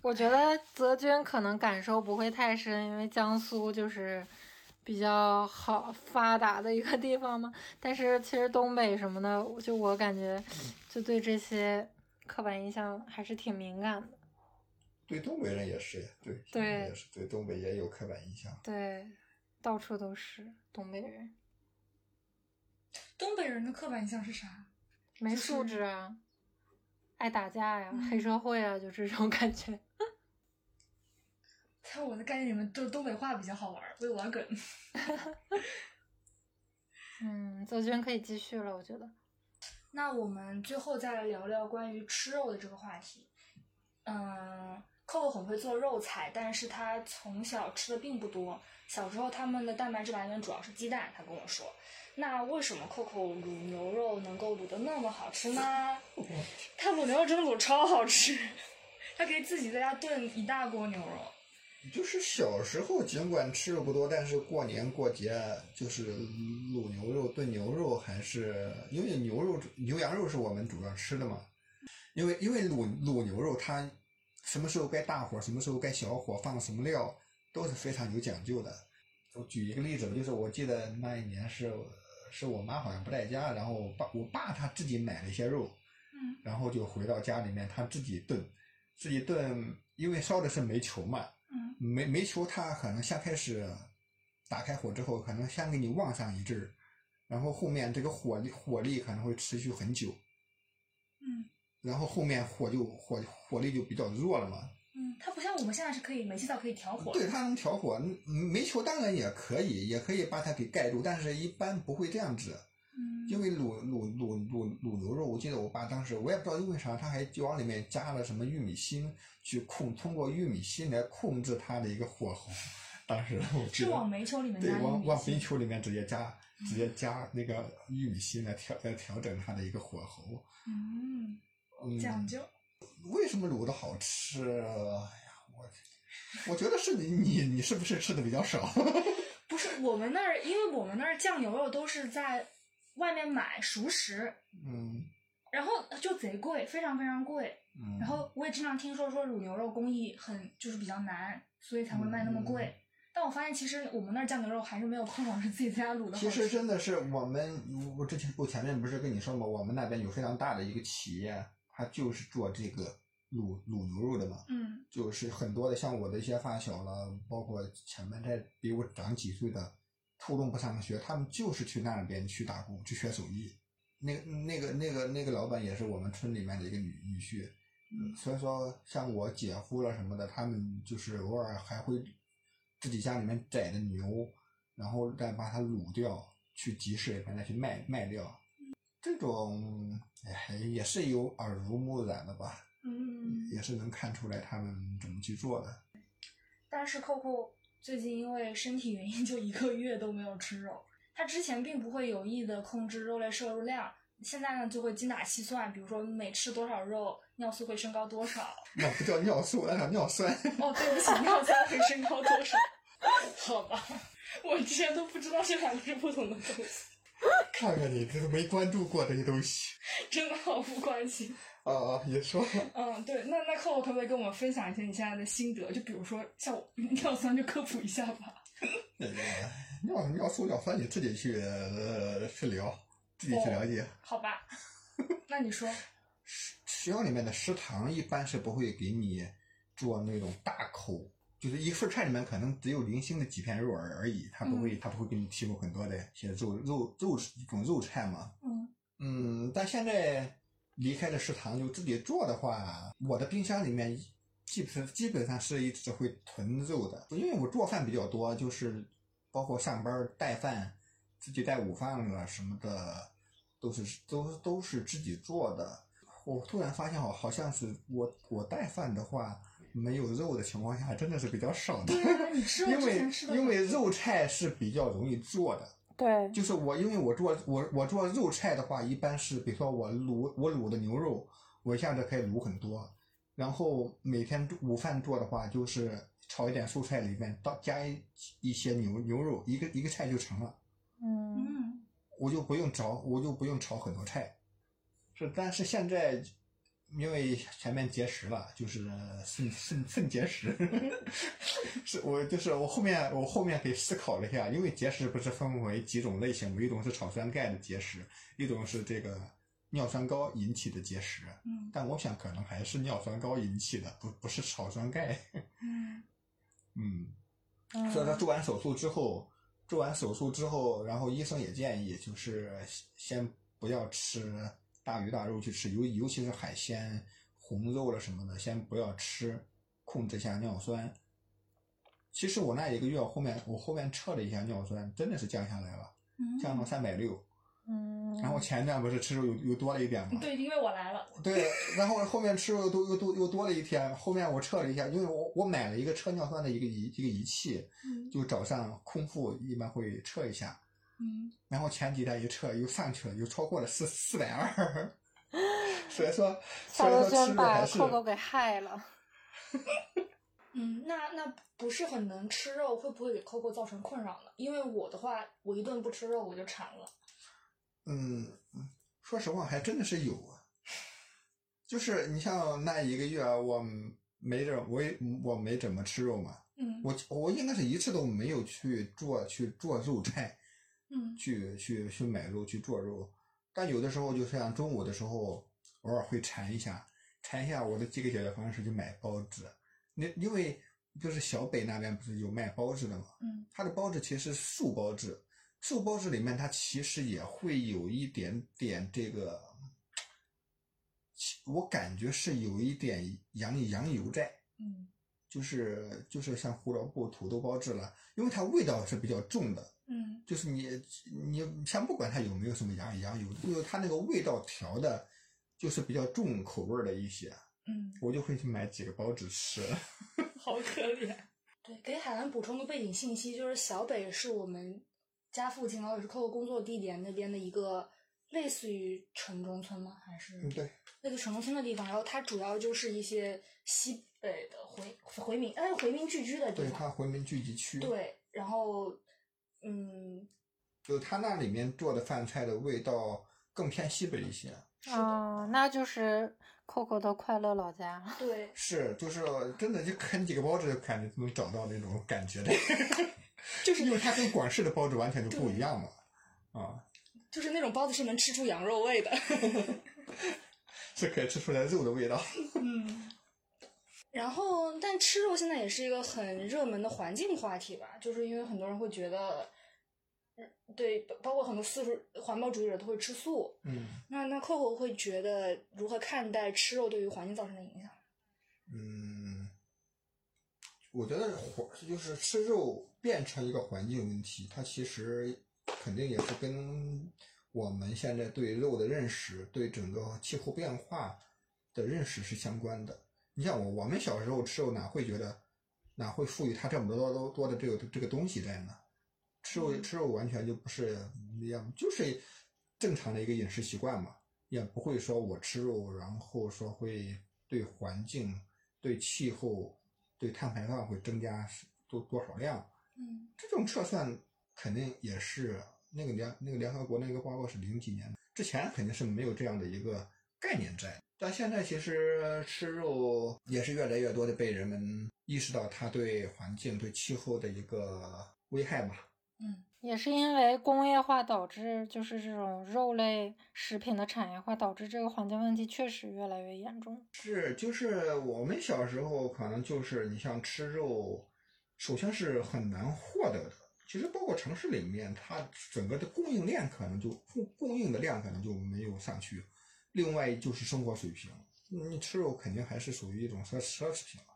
我觉得泽军可能感受不会太深，因为江苏就是比较好发达的一个地方嘛。但是其实东北什么的，就我感觉，就对这些刻板印象还是挺敏感的。对东北人也是，对，对，也是对东北也有刻板印象。对，到处都是东北人。东北人的刻板印象是啥？没素质啊，爱打架呀，黑社会啊，就这种感觉。在我的概念里面，就东北话比较好玩儿，会玩梗。嗯，邹娟可以继续了，我觉得。那我们最后再来聊聊关于吃肉的这个话题。嗯，Coco 很会做肉菜，但是他从小吃的并不多。小时候他们的蛋白质来源主要是鸡蛋，他跟我说。那为什么 Coco 卤牛肉能够卤的那么好吃呢？他卤牛肉真的卤超好吃，他可以自己在家炖一大锅牛肉。就是小时候尽管吃的不多，但是过年过节就是卤牛肉、炖牛肉，还是因为牛肉、牛羊肉是我们主要吃的嘛。因为因为卤卤牛肉，它什么时候该大火，什么时候该小火，放什么料都是非常有讲究的。我举一个例子吧，就是我记得那一年是是我妈好像不在家，然后我爸我爸他自己买了一些肉，嗯然后就回到家里面他自己炖，自己炖，因为烧的是煤球嘛，嗯煤煤球它可能先开始打开火之后，可能先给你旺上一阵儿，然后后面这个火力火力可能会持续很久，嗯然后后面火就火火力就比较弱了嘛。嗯，它不像我们现在是可以煤气灶可以调火。对，它能调火，嗯煤球当然也可以，也可以把它给盖住，但是一般不会这样子。嗯因为卤卤卤卤卤牛肉，我记得我爸当时我也不知道因为啥，他还就往里面加了什么玉米芯，去控通过玉米芯来控制它的一个火候。当时我记是得往煤球里面对加玉米芯往往煤球里面直接加直接加那个玉米芯来调来调整它的一个火候。嗯，嗯，讲究。为什么卤的好吃？哎呀，我我觉得是你你你是不是吃的比较少？不是我们那儿，因为我们那儿酱牛肉都是在外面买熟食，嗯然后就贼贵，非常非常贵。嗯。然后我也经常听说说卤牛肉工艺很就是比较难，所以才会卖那么贵。嗯但我发现其实我们那儿酱牛肉还是没有 Coco 是自己在家卤的好其。实真的是我们，我之前我前面不是跟你说嘛，我们那边有非常大的一个企业，它就是做这个卤卤牛肉的嘛，嗯就是很多的像我的一些发小了，包括前面在比我长几岁的，初中不上学，他们就是去那边去打工，去学手艺。那个那个那个那个老板也是我们村里面的一个女女婿，嗯，所以说像我姐夫了什么的，他们就是偶尔还会自己家里面宰的牛，然后再把它卤掉，去集市里面再去卖卖掉。这种哎也是有耳濡目染的吧，嗯，也是能看出来他们怎么去做的。但是 Coco 最近因为身体原因，就一个月都没有吃肉。他之前并不会有意的控制肉类摄入量，现在呢就会精打细算，比如说每吃多少肉，尿素会升高多少。那不叫尿素，那叫尿酸。哦，对不起，尿酸会升高多少？好吧，我之前都不知道这两个是不同的东西，看看你这都没关注过这些东西。真的毫不关心。啊啊，也说。嗯，对，那那 Coco 可不可以跟我们分享一下你现在的心得？就比如说像我尿酸，就科普一下吧。那个尿尿素、尿酸你自己去呃去聊，自己去了解。好吧，那你说，学校里面的食堂一般是不会给你做那种大口，就是一份菜里面可能只有零星的几片肉而而已，它不会，它不会给你提供很多的一些肉肉肉一种肉菜嘛。嗯嗯，但现在离开了食堂就自己做的话，我的冰箱里面基本基本上是一直会囤肉的，因为我做饭比较多，就是包括上班带饭、自己带午饭了什么的，都是都都是自己做的。我突然发现好好像是我我带饭的话，没有肉的情况下，真的是比较少的。对啊，你吃因为因为肉菜是比较容易做的，对，就是我，因为我做我我做肉菜的话，一般是比如说我卤我卤的牛肉，我一下子可以卤很多，然后每天午饭做的话，就是炒一点蔬菜里面到加一一些牛牛肉，一个一个菜就成了，嗯嗯我就不用炒，我就不用炒很多菜。是，但是现在因为前面节食了，就是肾肾肾结石，是我就是我后面我后面给思考了一下，因为结石不是分为几种类型吗？一种是草酸钙的结石，一种是这个尿酸高引起的结石。嗯但我想可能还是尿酸高引起的，不不是草酸钙。嗯 嗯，嗯所以他做完手术之后，做完手术之后，然后医生也建议就是先不要吃大鱼大肉去吃，尤尤其是海鲜、红肉了什么的，先不要吃，控制一下尿酸。其实我那一个月后面我后面测了一下尿酸，真的是降下来了，嗯降到三百六。嗯，然后前段不是吃肉又又多了一点吗？对，因为我来了。对，然后后面吃肉又多又多又多了一天。后面我测了一下，因为我我买了一个测尿酸的一个仪一个仪器，嗯就早上空腹一般会测一下。嗯，然后前几天一测又上去了，又超过了四四百二。所以说，所夏以说把肉还是扣扣给害了。嗯，那那不是很能吃肉，会不会给 Coco 造成困扰呢？因为我的话，我一顿不吃肉我就馋了。嗯，说实话还真的是有啊。就是你像那一个月啊我没怎我也我没怎么吃肉嘛，嗯我我应该是一次都没有去做去做肉菜，嗯。去去去买肉去做肉，但有的时候就像中午的时候，偶尔会馋一下，馋一下我的几个解决方式就买包子，那因为就是小北那边不是有卖包子的嘛，嗯。它的包子其实是素包子，素包子里面它其实也会有一点点这个，我感觉是有一点羊羊油在。嗯。就是就是像胡萝卜、土豆包子了，因为它味道是比较重的，嗯就是你你先不管它有没有什么羊羊油，就是它那个味道调的，就是比较重口味儿的一些，嗯，我就会去买几个包子吃。好可怜。对，给海兰补充个背景信息，就是小北是我们家附近，然后也是 Coco 工作地点那边的一个类似于城中村吗？还是嗯，对，那个城中村的地方？然后它主要就是一些西北的回回民，哎，回民聚居的地方对，它回民聚集区，，对，然后嗯，就他那里面做的饭菜的味道更偏西北一些。是，哦，那就是 coco 的快乐老家。对，是，就是真的就啃几个包子就感觉能找到那种感觉的，就是因为它跟广式的包子完全就不一样嘛，啊。就是那种包子是能吃出羊肉味的。是可以吃出来肉的味道。嗯，然后，但吃肉现在也是一个很热门的环境话题吧，就是因为很多人会觉得，嗯对，包包括很多素食环保主义者都会吃素。嗯那那 Coco 会觉得如何看待吃肉对于环境造成的影响？嗯，我觉得环就是吃肉变成一个环境问题，它其实肯定也是跟我们现在对肉的认识、对整个气候变化的认识是相关的。你像我，我们小时候吃肉哪会觉得，哪会赋予它这么多多多的这个这个东西在呢？吃肉吃肉完全就不是一样，就是正常的一个饮食习惯嘛，也不会说我吃肉，然后说会对环境、对气候、对碳排放会增加多多少量。嗯这种测算肯定也是那个联那个联合国那个报告是零几年的，之前肯定是没有这样的一个概念在。但现在其实吃肉也是越来越多的被人们意识到它对环境、对气候的一个危害吧。嗯也是因为工业化导致，就是这种肉类食品的产业化导致这个环境问题确实越来越严重。是，就是我们小时候可能就是你像吃肉，首先是很难获得的。其实包括城市里面，它整个的供应链可能就供供应的量可能就没有上去。另外就是生活水平，你吃肉肯定还是属于一种奢奢侈品了。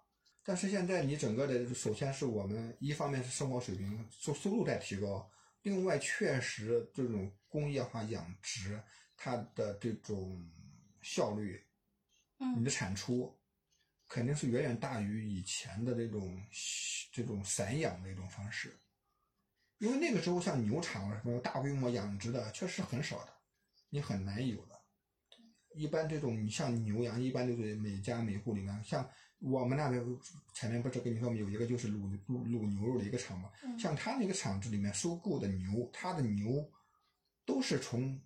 但是现在你整个的，首先是我们一方面是生活水平收收入在提高，另外确实这种工业化养殖它的这种效率嗯你的嗯产出肯定是远远大于以前的这种这种散养的一种方式，因为那个时候像牛场啊什么大规模养殖的确实很少的，你很难有的。一般这种你像牛羊，一般就是每家每户里面，像我们那边前面不是跟你说有一个就是卤卤卤牛肉的一个厂嘛，嗯像他那个厂子里面收购的牛，他的牛都是从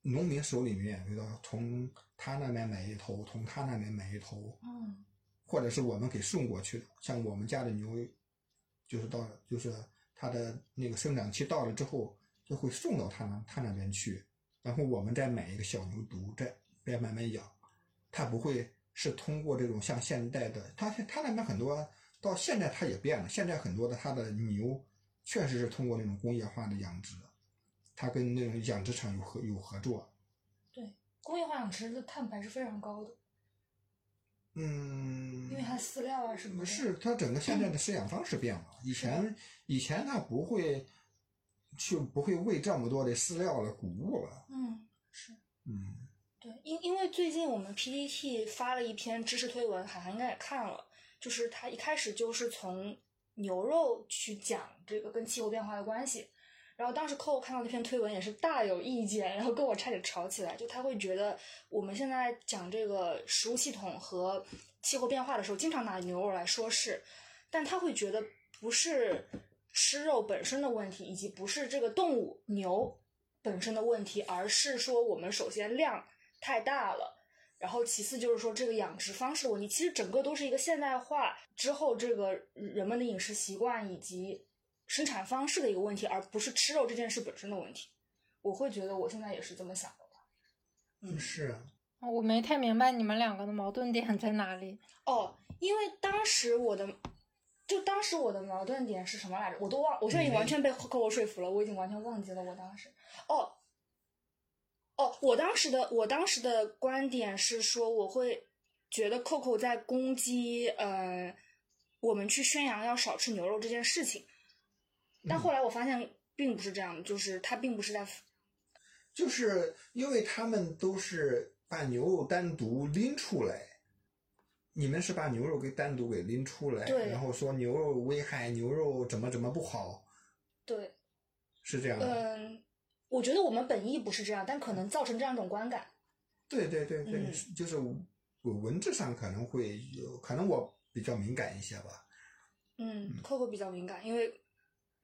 农民手里面，比如说从他那边买一头，从他那边买一头，嗯或者是我们给送过去的。像我们家的牛，就是到就是它的那个生长期到了之后，就会送到他那他那边去，然后我们再买一个小牛犊，再再慢慢养。它不会是通过这种像现代的，它它那边很多到现在它也变了，现在很多的它的牛确实是通过那种工业化的养殖，它跟那种养殖场有合有合作。对，工业化养殖的碳排是非常高的。嗯，因为它饲料啊什么的。是它整个现在的饲养方式变了，以前以前它不会去不会喂这么多的饲料了、谷物了，嗯，是。嗯对，因因为最近我们 PPT 发了一篇知识推文，海涵应该也看了，就是他一开始就是从牛肉去讲这个跟气候变化的关系，然后当时 c o 看到那篇推文也是大有意见，然后跟我差点吵起来，就他会觉得我们现在讲这个食物系统和气候变化的时候，经常拿牛肉来说事，但他会觉得不是吃肉本身的问题，以及不是这个动物牛本身的问题，而是说我们首先量太大了，然后其次就是说这个养殖方式的问题。其实整个都是一个现代化之后这个人们的饮食习惯以及生产方式的一个问题，而不是吃肉这件事本身的问题。我会觉得我现在也是这么想的吧。嗯，是啊，我没太明白你们两个的矛盾点在哪里。哦，因为当时我的，就当时我的矛盾点是什么来着？我都忘，我现在已经完全被 Coco 说服了，我已经完全忘记了我当时。哦，哦，我当时的我当时的观点是说，我会觉得 Coco 在攻击，呃，我们去宣扬要少吃牛肉这件事情，但后来我发现并不是这样的，就是他并不是在就是因为他们都是把牛肉单独拎出来，你们是把牛肉给单独给拎出来，然后说牛肉危害，牛肉怎么怎么不好，对，是这样的。嗯，我觉得我们本意不是这样，但可能造成这样一种观感。对对对对，嗯就是我文字上可能会有，可能我比较敏感一些吧，嗯，Coco 比较敏感，因为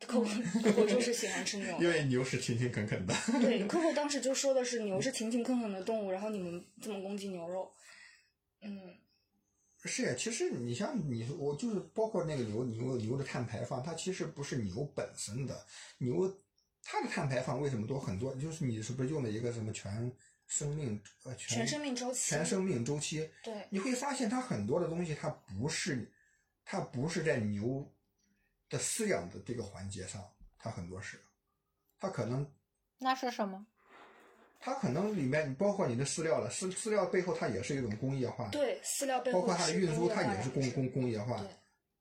Coco Coco 就是喜欢吃牛。因为牛是勤勤恳恳的。对，Coco 当时就说的是牛是勤勤恳恳的动物，然后你们这么攻击牛肉，嗯是呀，其实你像你，我就是包括那个牛牛牛的碳排放，它其实不是牛本身的，牛它的碳排放为什么多很多？就是你是不是用了一个什么全生命呃全全生命周期全生命周期？对你会发现它很多的东西，它不是它不是在牛的饲养的这个环节上，它很多是，它可能那是什么？它可能里面包括你的饲料了，饲饲料背后它也是一种工业化，对，饲料背后包括它的运输，它也是工工工业化。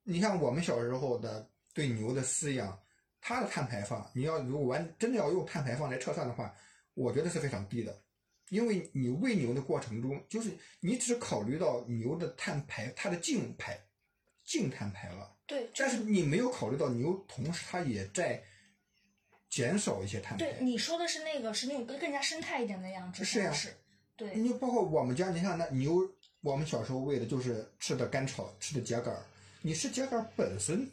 你像我们小时候的对牛的饲养，它的碳排放，你要如果完真的要用碳排放来测算的话，我觉得是非常低的，因为你喂牛的过程中，就是你只考虑到牛的碳排，它的净排净碳排了，对，就但是你没有考虑到牛同时它也在减少一些碳排对。你说的是那个是那种更更加生态一点的养殖是呀方式，对你包括我们家，你看那牛，我们小时候喂的就是吃的干草，吃的秸秆儿。你吃秸秆本身，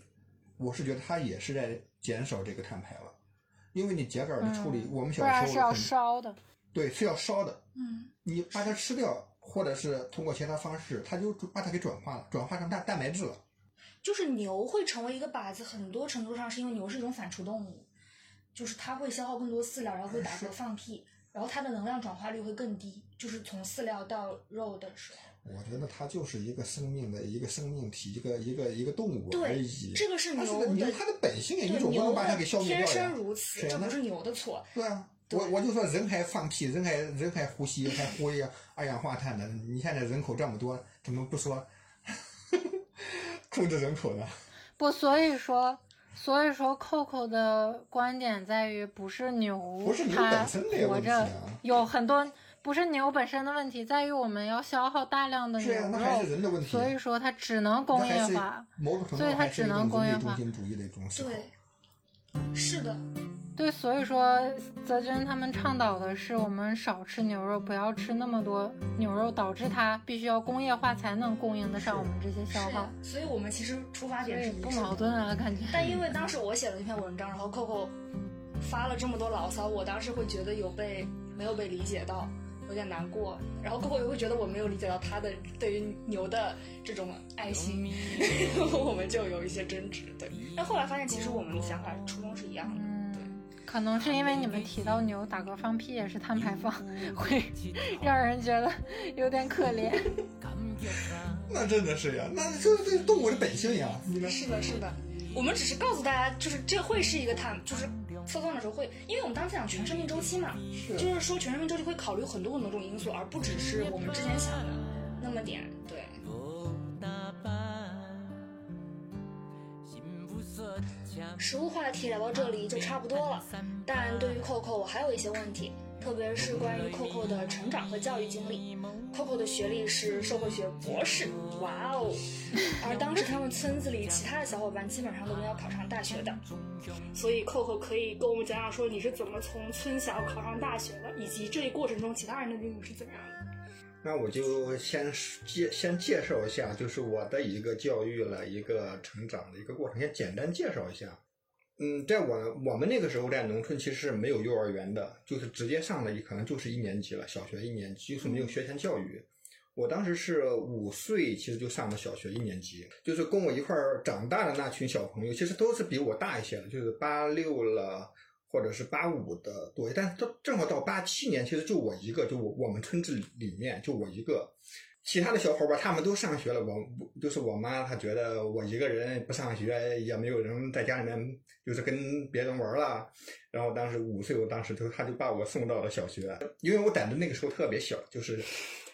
我是觉得它也是在减少这个碳排了，因为你秸秆儿的处理，嗯我们小时候然是要烧的。对是要烧的，嗯你把它吃掉，或者是通过其他方式，它就把它给转化了，转化成蛋蛋白质了。就是牛会成为一个靶子，很多程度上是因为牛是一种反刍动物，就是它会消耗更多饲料，然后会打嗝放屁，然后它的能量转化率会更低，就是从饲料到肉的时候。我觉得它就是一个生命的一个生命体，一个一个一个动物而对已。，这个是牛的它的本性也，总不能把它给消灭掉呀。天生如此，这不是牛的错。对啊，我我就说人还放屁，人还人还呼吸，还呼一二氧化碳呢。你现在人口这么多，怎么不说 控制人口呢？不，所以说，所以说，Coco 的观点在于，不是牛，不是牛它本身的活着问题啊有很多，不是牛本身的问题，在于我们要消耗大量的牛是呀，那还是人的问肉，题。所以说它只能工业化。某种程度所以上还是一它只能种工业化中心主义的一种。对，是的，对，所以说泽军他们倡导的是我们少吃牛肉，不要吃那么多牛肉，导致它必须要工业化才能供应得上我们这些消耗，，所以我们其实出发点是不矛盾啊，感觉。但因为当时我写了一篇文章，然后 Coco 发了这么多牢骚，我当时会觉得有被没有被理解到，有点难过。然后 Coco 又会觉得我没有理解到他的对于牛的这种爱心，我们就有一些争执。对，但后来发现其实我们的想法初衷是一样的。嗯，可能是因为你们提到牛打嗝放屁也是碳排放，会让人觉得有点可怜。那真的是呀，那这这动物的本性呀，是的，是的。我们只是告诉大家，就是这会是一个碳，就是测算的时候会，因为我们当时讲全生命周期嘛，是就是说全生命周期会考虑很多很多种因素，而不只是我们之前想的那么点。对。食物话题聊到这里就差不多了，但对于 Coco 我还有一些问题。特别是关于 Coco 的成长和教育经历。Coco 的学历是社会学博士，哇哦！而当时他们村子里其他的小伙伴基本上都没有考上大学的，所以 Coco 可以跟我们讲讲说你是怎么从村小考上大学的，以及这一过程中其他人的经历是怎样的。那我就先介先介绍一下，就是我的一个教育了一个成长的一个过程，先简单介绍一下。嗯，在我我们那个时候在农村其实是没有幼儿园的，就是直接上的可能就是一年级了，小学一年级，就是没有学前教育。我当时是五岁，其实就上了小学一年级，就是跟我一块儿长大的那群小朋友，其实都是比我大一些的，就是八六了。或者是八五的多，但是正正好到八七年，其实就我一个，就我我们村子里面就我一个，其他的小伙伴他们都上学了，我就是我妈，她觉得我一个人不上学，也没有人在家里面，就是跟别人玩了。然后当时五岁，我当时就她就把我送到了小学，因为我胆子那个时候特别小，就是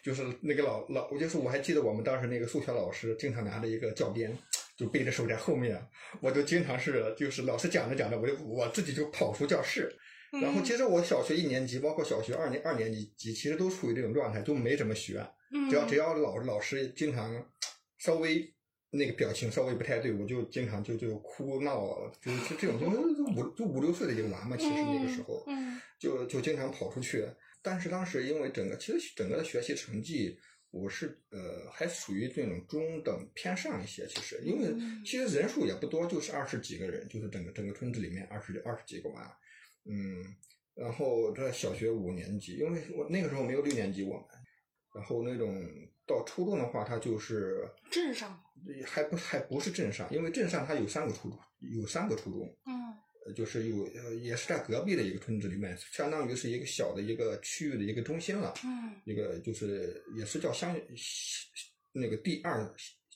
就是那个老老，我就是我还记得我们当时那个数学老师经常拿着一个教鞭。就背着手在后面，我就经常是就是老师讲着讲着，我就我自己就跑出教室。然后其实我小学一年级，包括小学二年二年级，其实都处于这种状态，都没怎么学。只要只要老老师经常稍微那个表情稍微不太对，我就经常就就哭闹，就是这种就五就五六岁的一个娃嘛，其实那个时候就就经常跑出去。但是当时因为整个其实整个的学习成绩。我是呃，还属于这种中等偏上一些。其实，因为其实人数也不多，就是二十几个人，就是整个整个村子里面二十二十几个娃。嗯，然后在小学五年级，因为我那个时候没有六年级，我们，然后那种到初中的话，它就是镇上，还不还不是镇上，因为镇上它有三个初中，有三个初中。嗯。就是有，也是在隔壁的一个村子里面，相当于是一个小的一个区域的一个中心了。嗯，一个就是也是叫乡那个第二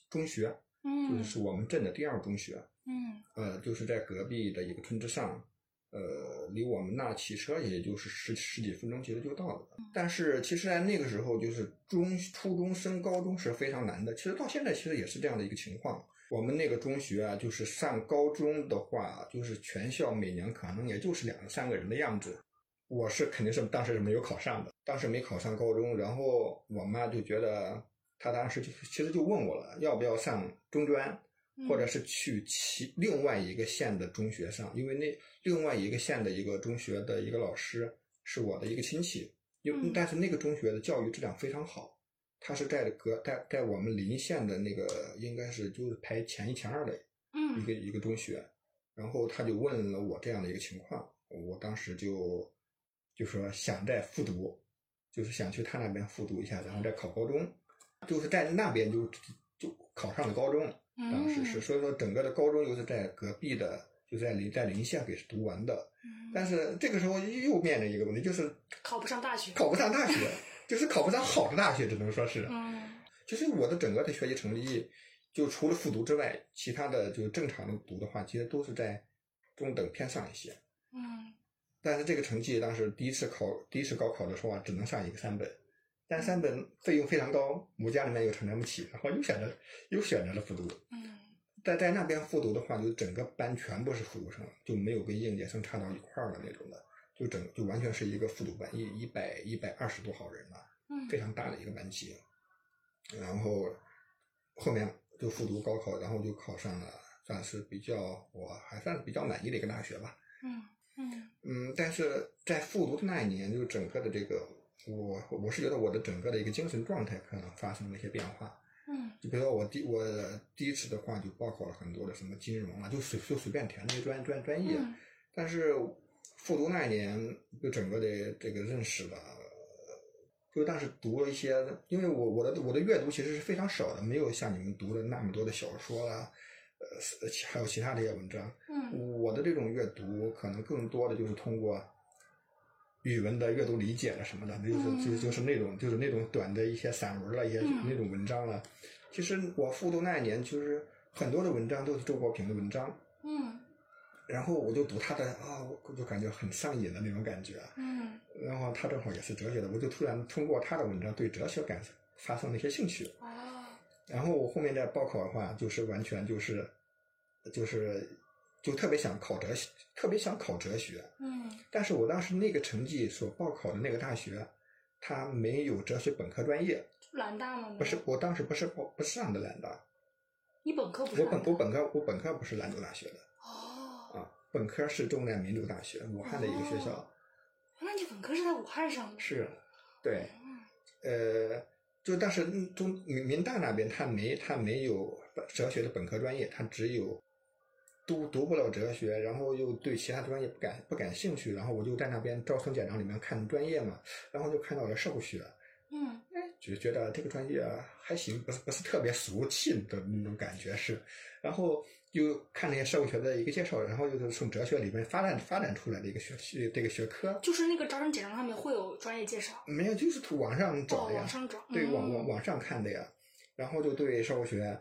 中学，嗯，就是我们镇的第二中学。嗯，呃，就是在隔壁的一个村子上，呃，离我们那骑车也就是十十几分钟，其实就到了。但是其实，在那个时候，就是中初中升高中是非常难的。其实到现在，其实也是这样的一个情况。我们那个中学啊，就是上高中的话，就是全校每年可能也就是两三个人的样子。我是肯定是当时是没有考上的，当时没考上高中，然后我妈就觉得，她当时就其实就问我了，要不要上中专，或者是去其另外一个县的中学上，因为那另外一个县的一个中学的一个老师是我的一个亲戚，因但是那个中学的教育质量非常好。他是在隔在在我们邻县的那个，应该是就是排前一前二的一个一个中学，然后他就问了我这样的一个情况，我当时就就说想再复读，就是想去他那边复读一下，然后再考高中，就是在那边就就考上了高中，当时是所以说整个的高中又是在隔壁的，就在临在临县给读完的，但是这个时候又面临一个问题，就是考不上大学，考不上大学。就是考不上好的大学，只能说是。嗯。就是我的整个的学习成绩，就除了复读之外，其他的就正常的读的话，其实都是在中等偏上一些。嗯。但是这个成绩当时第一次考第一次高考的时候啊，只能上一个三本，但三本费用非常高，我家里面又承担不起，然后又选择又选择了复读。嗯。在在那边复读的话，就整个班全部是复读生，就没有跟应届生差到一块儿的那种的。就整就完全是一个复读班，一一百一百二十多号人吧，非常大的一个班级。然后后面就复读高考，然后就考上了，算是比较我还算是比较满意的一个大学吧。嗯嗯嗯，但是在复读的那一年，就整个的这个我我是觉得我的整个的一个精神状态可能发生了一些变化。嗯，就比如说我第我第一次的话就报考了很多的什么金融啊，就随就随便填那些专专专业，但是。复读那一年，就整个的这个认识吧，就当时读了一些，因为我我的我的阅读其实是非常少的，没有像你们读的那么多的小说啦，呃，还有其他的一些文章。嗯，我的这种阅读可能更多的就是通过语文的阅读理解了什么的，就是就就是那种就是那种短的一些散文了，一些那种文章了。其实我复读那一年，就是很多的文章都是周国平的文章。嗯。然后我就读他的啊，我就感觉很上瘾的那种感觉。嗯。然后他正好也是哲学的，我就突然通过他的文章对哲学感发生了一些兴趣。哦。然后我后面再报考的话，就是完全就是，就是就特别想考哲学，特别想考哲学。嗯但是我当时那个成绩所报考的那个大学，它没有哲学本科专业。兰大吗？不是，我当时不是不不是上的兰大，你本科不是我本我本科我本科不是兰州大学的哦，啊，本科是中南民族大学武汉的一个学校。哦那你本科是在武汉上的？是，对，嗯呃，就但是嗯中民民大那边他没他没有哲学的本科专业，他只有读读不了哲学，然后又对其他专业不感不感兴趣，然后我就在那边招生简章里面看专业嘛，然后就看到了社会学，嗯就觉得这个专业还行，不是不是特别俗气的那种感觉是，然后又看那些社会学的一个介绍，然后又是从哲学里面发展发展出来的一个学学这个学科，就是那个招生简章上面会有专业介绍。没有就是从网上找哦，的呀，网上找。对，嗯网网网上看的呀，然后就对社会学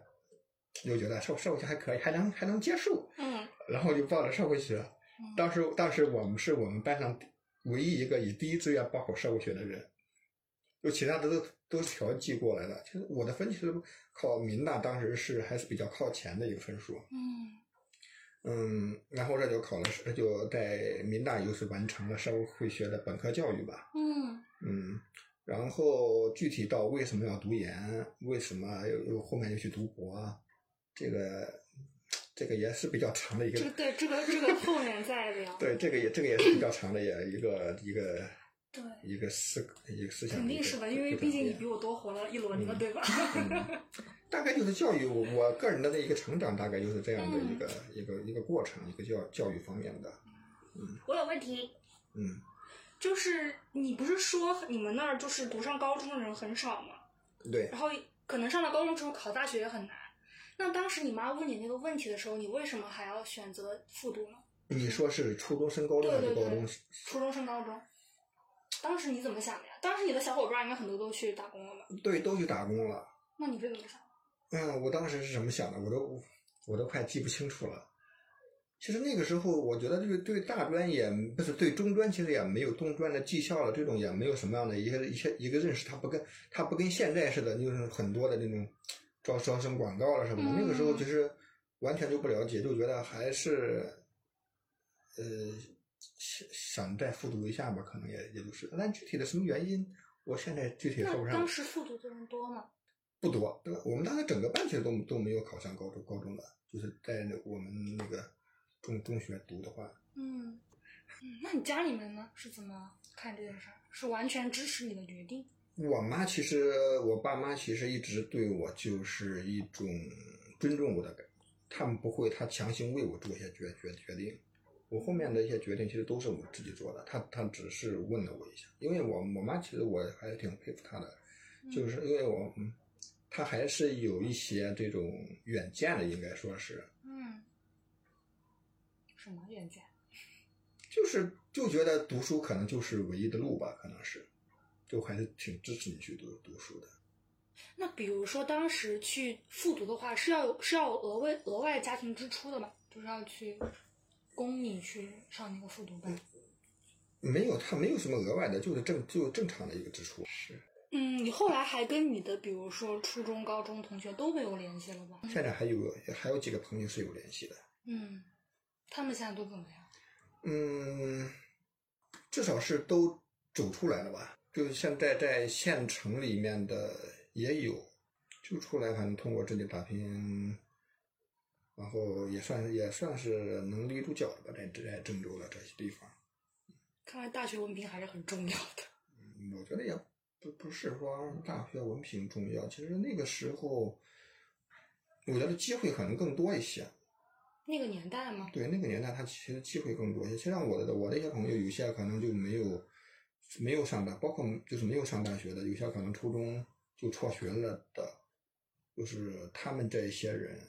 就觉得社社会学还可以，还能还能接受，嗯然后就报了社会学。嗯当时当时我们是我们班上唯一一个以第一志愿报考社会学的人，就其他的都都调剂过来了。其实我的分其实考民大当时是还是比较靠前的一个分数，嗯嗯，然后这就考了，就在民大又是完成了社会学的本科教育吧。嗯嗯，然后具体到为什么要读研，为什么又又后面又去读博啊，这个这个也是比较长的一个这个对这个这个后面再聊。对这个也这个也是比较长的也一个一个对，一个思一个思想肯定是的，因为毕竟你比我多活了一轮了，对吧？嗯，大概就是教育我我个人的那一个成长，大概就是这样的一个、一个一个过程，一个教教育方面的，嗯我有问题，嗯，就是你不是说你们那儿就是读上高中的人很少吗？对，然后可能上了高中之后考大学也很难。那当时你妈问你那个问题的时候，你为什么还要选择复读呢？你说是初中升高中还是对对对高中？初中升高中，当时你怎么想的呀？当时你的小伙伴应该很多都去打工了吧？对，都去打工了。那你是怎么想的？嗯，我当时是怎么想的，我都我都快记不清楚了。其实那个时候，我觉得对对大专也不是对中专，其实也没有中专的技校了，这种也没有什么样的一个一些一个认识，它不跟它不跟现在似的，就是很多的那种招招生广告了什么的。那个时候其实完全就不了解，就觉得还是呃想想再复读一下吧，可能也也就是，但具体的什么原因，我现在具体说不上。当时复读的人多吗？不多，对吧？我们当时整个班其实都都没有考上高中高中的，就是在我们那个中中学读的话，嗯，嗯，那你家里面呢是怎么看这件事儿？是完全支持你的决定？我妈其实我爸妈其实一直对我就是一种尊重我的感，他们不会他强行为我做一些决决决定，我后面的一些决定其实都是我自己做的，他他只是问了我一下，因为我我妈其实我还是挺佩服她的，就是因为我嗯，她还是有一些这种远见的，应该说是。嗯，什么远见？就是就觉得读书可能就是唯一的路吧，可能是，就还是挺支持你去读读书的。那比如说当时去复读的话，是要有是要有额外额外家庭支出的嘛？就是要去供你去上那个复读班。没有，他没有什么额外的，就是正就正常的一个支出。是，嗯，你后来还跟你的比如说初中、高中同学都没有联系了吧？现在还有还有几个朋友是有联系的。嗯，他们现在都怎么样？嗯，至少是都走出来了吧？就是现在在县城里面的也有，就出来，反正通过这里打拼，然后也算也算是能立住脚了吧，在在郑州的这些地方。看来大学文凭还是很重要的。嗯我觉得也不不是说大学文凭重要，其实那个时候，我觉得机会可能更多一些。那个年代吗，对那个年代，他其实机会更多一些。其实像我的我的一些朋友，有些可能就没有没有上大，包括就是没有上大学的，有些可能初中就辍学了的，就是他们这一些人，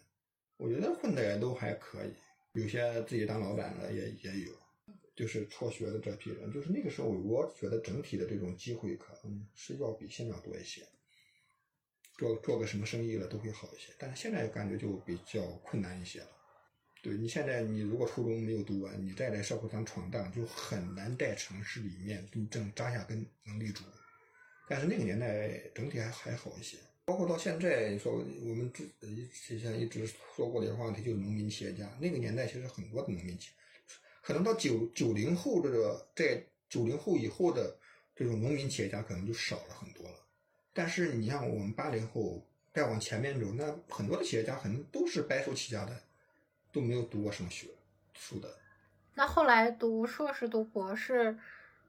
我觉得混的也都还可以。有些自己当老板的也也有，就是辍学的这批人，就是那个时候，我觉得整体的这种机会可能是要比现在多一些。做做个什么生意了都会好一些，但是现在感觉就比较困难一些了。对你现在，你如果初中没有读完，你再来社会上闯荡，就很难在城市里面真正扎下根能立足。但是那个年代整体还还好一些，包括到现在，你说我们之之前一直说过的一个话题，就是农民企业家。那个年代其实很多的农民企业，可能到九九零后这个在九零后以后的这种农民企业家可能就少了很多了。但是你像我们八零后再往前面走，那很多的企业家可能都是白手起家的，都没有读过什么学书的。那后来读硕士、读博士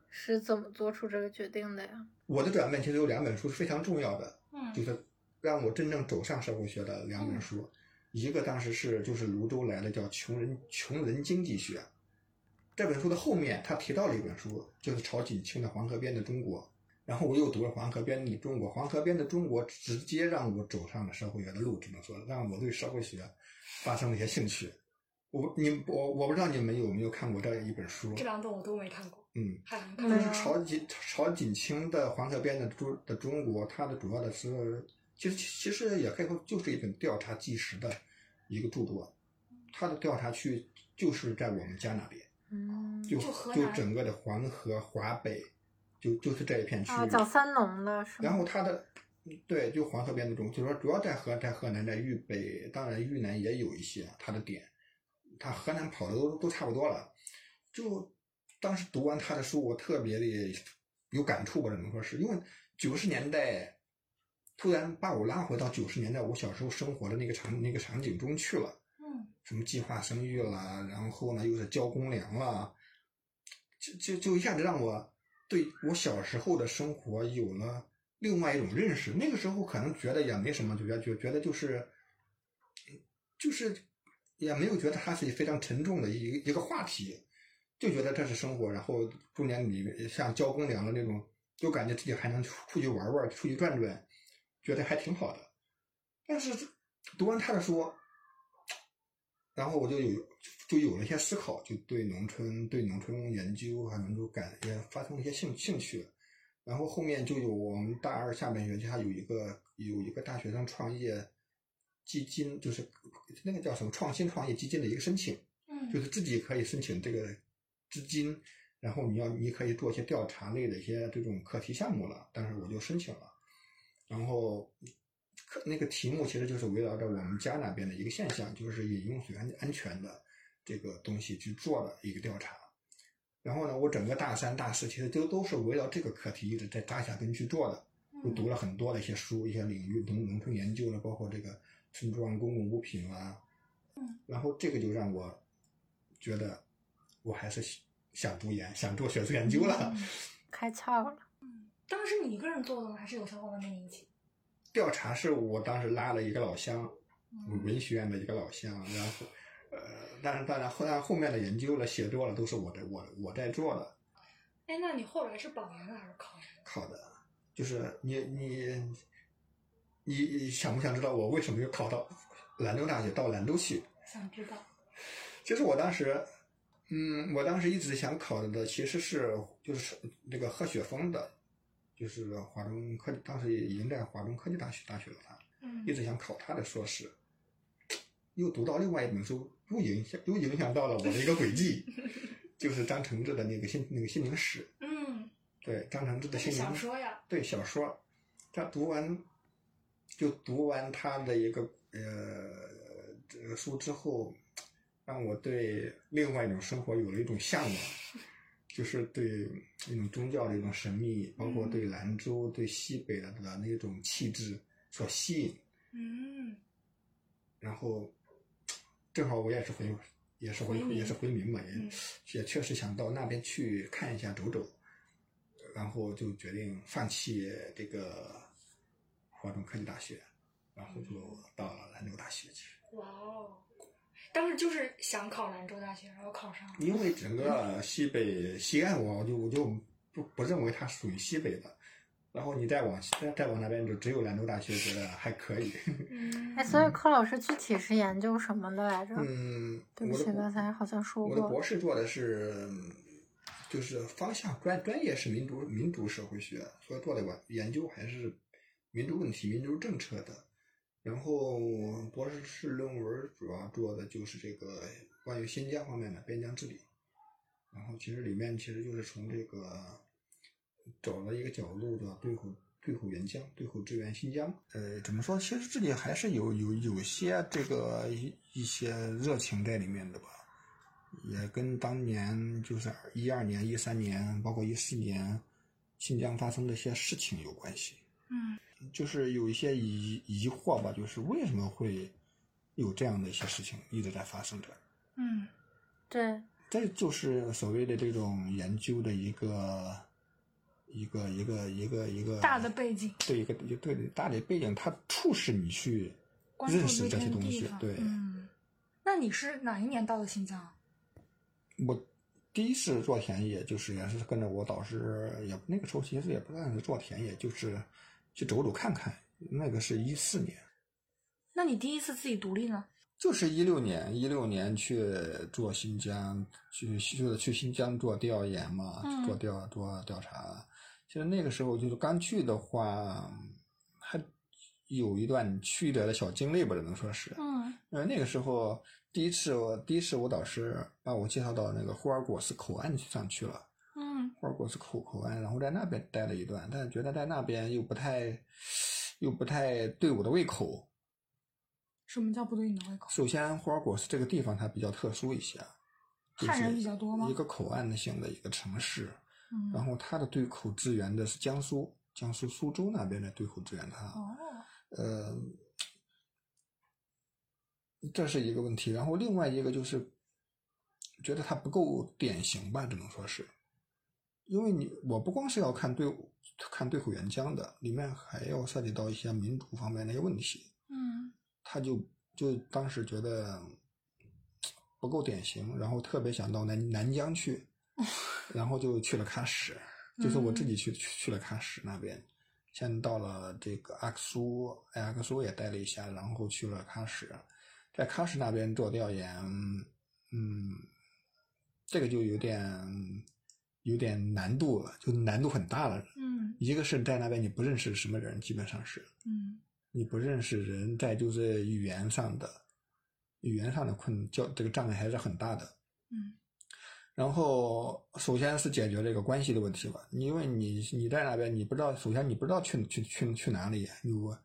是怎么做出这个决定的呀？我的转变其实有两本书是非常重要的，嗯就是让我真正走上社会学的两本书，一个当时是就是泸州来的叫《穷人穷人经济学》，这本书的后面他提到了一本书，就是曹锦清的《黄河边的中国》，然后我又读了《黄河边的中国》，《黄河边的中国》直接让我走上了社会学的路，只能说让我对社会学发生了一些兴趣。我你我我不知道你们有没有看过这一本书，这两本我都没看过，嗯，还能嗯看就是曹锦曹锦清的《黄河边的中的中国》，它的主要的是，其实其实也可以说就是一本调查纪实的一个著作。它的调查区就是在我们家那边，嗯，就就整个的黄河华北，就就是这一片区啊，域。叫三农的是吗？然后它的对，就黄河边的中，就是说主要在河在河南，在豫北，当然豫南也有一些它的点，它河南跑的都都差不多了。就当时读完他的书，我特别的有感触吧，只能说是因为九十年代突然把我拉回到九十年代我小时候生活的那个场那个场景中去了。嗯什么计划生育啦，然后呢又是交公粮啦，就就就一下子让我对我小时候的生活有了另外一种认识。那个时候可能觉得也没什么，就觉觉觉得就是，就是也没有觉得它是非常沉重的一一个话题，就觉得这是生活。然后中间你像交公粮的那种，就感觉自己还能出出去玩玩，出去转转，觉得还挺好的。但是读完他的书。然后我就有就有了一些思考，就对农村对农村研究还能够感也发生了一些兴兴趣。然后后面就有我们大二下半学期还有一个有一个大学生创业基金，就是那个叫什么创新创业基金的一个申请，嗯就嗯是自己可以申请这个资金，然后你要你可以做一些调查类的一些这种课题项目了。但是我就申请了，然后。课那个题目其实就是围绕着我们家那边的一个现象，就是饮用水安安全的这个东西去做的一个调查。然后呢，我整个大三、大四其实都都是围绕这个课题一直在扎下根去做的，就读了很多的一些书、一些领域农农村研究了，包括这个村庄公共物品啊。然后这个就让我觉得我还是想读研，想做学术研究了。开窍了。当时你一个人做的吗？还是有小伙伴跟你一起？调查是我当时拉了一个老乡，嗯文学院的一个老乡，然后，呃，但是当然后但后面的研究了、写作了，都是我在我我在做的，哎，那你后来是保研的还是考？考的，就是你你你你想不想知道我为什么又考到兰州大学到兰州去？想知道。其实我当时，嗯，我当时一直想考的其实是就是那个贺雪峰的，就是华中科技，当时已经在华中科技大学大学了他。嗯一直想考他的硕士，又读到另外一本书，又影响又影响到了我的一个轨迹，就是张承志的那个心那个心灵史，嗯，对张承志的心灵小说呀。对小说，他读完就读完他的一个呃这个书之后，让我对另外一种生活有了一种向往，就是对一种宗教的一种神秘，包括对兰州、对西北的的那种气质所吸引。嗯。然后正好我也是回，也是回也是回民嘛，也、嗯也确实想到那边去看一下走走，然后就决定放弃这个华中科技大学，然后就到了兰州大学去。哇哦！当时就是想考兰州大学，然后考上了。因为整个西北西岸我，我就我就不不认为它属于西北的，然后你再往再再往那边就只有兰州大学，觉得还可以。嗯哎，所以柯老师具体是研究什么的来着？嗯，对不起，我刚才好像说过我的博。士做的是，就是方向专专业是民族民族社会学，所以做的研研究还是民族问题、民族政策的。然后博士论文主要做的就是这个关于新疆方面的边疆治理。然后其实里面其实就是从这个找了一个角度的对口对口援疆，对口支援新疆。呃，怎么说？其实这里还是有有有些这个一一些热情在里面的吧，也跟当年就是一二年、一三年，包括一四年新疆发生的一些事情有关系。嗯就是有一些疑疑惑吧，就是为什么会有这样的一些事情一直在发生着？嗯对，这就是所谓的这种研究的一个一个一个一个一个大的背景，对一个一个对大的背景，它促使你去认识这些东西。对，嗯，那你是哪一年到的新疆？我第一次做田野，就是也是跟着我导师，也那个时候其实也不算是做田野，就是去走走看看。那个是一四年，那你第一次自己独立呢？就是一六年，一六年去做新疆，去去去新疆做调研嘛，嗯做调做调查。其实那个时候就是刚去的话，还有一段曲折的小经历吧，只能说是。嗯呃，那个时候第一次我第一次我导师把我介绍到那个霍尔果斯口岸上去了。嗯霍尔果斯口口岸，然后在那边待了一段，但是觉得在那边又不太，又不太对我的胃口。什么叫不对你的胃口？首先，霍尔果斯这个地方它比较特殊一些，就汉人是比较多吗一个口岸的性的一个城市，嗯然后他的对口支援的是江苏，江苏苏州那边的对口支援他。哦，呃，这是一个问题。然后另外一个就是，觉得他不够典型吧，只能说是，因为你我不光是要看对看对口援疆的，里面还要涉及到一些民主方面的一些问题。嗯他就就当时觉得不够典型，然后特别想到南南疆去，然后就去了喀什，就是我自己去去去了喀什那边，先到了这个阿克苏，哎阿克苏也待了一下，然后去了喀什，在喀什那边做调研，嗯，这个就有点有点难度了，就难度很大了。嗯一个是在那边你不认识什么人，基本上是。嗯你不认识人，在就是语言上的语言上的困教这个障碍还是很大的。嗯然后首先是解决这个关系的问题吧，因为你你在那边你不知道，首先你不知道去去去去哪里，你我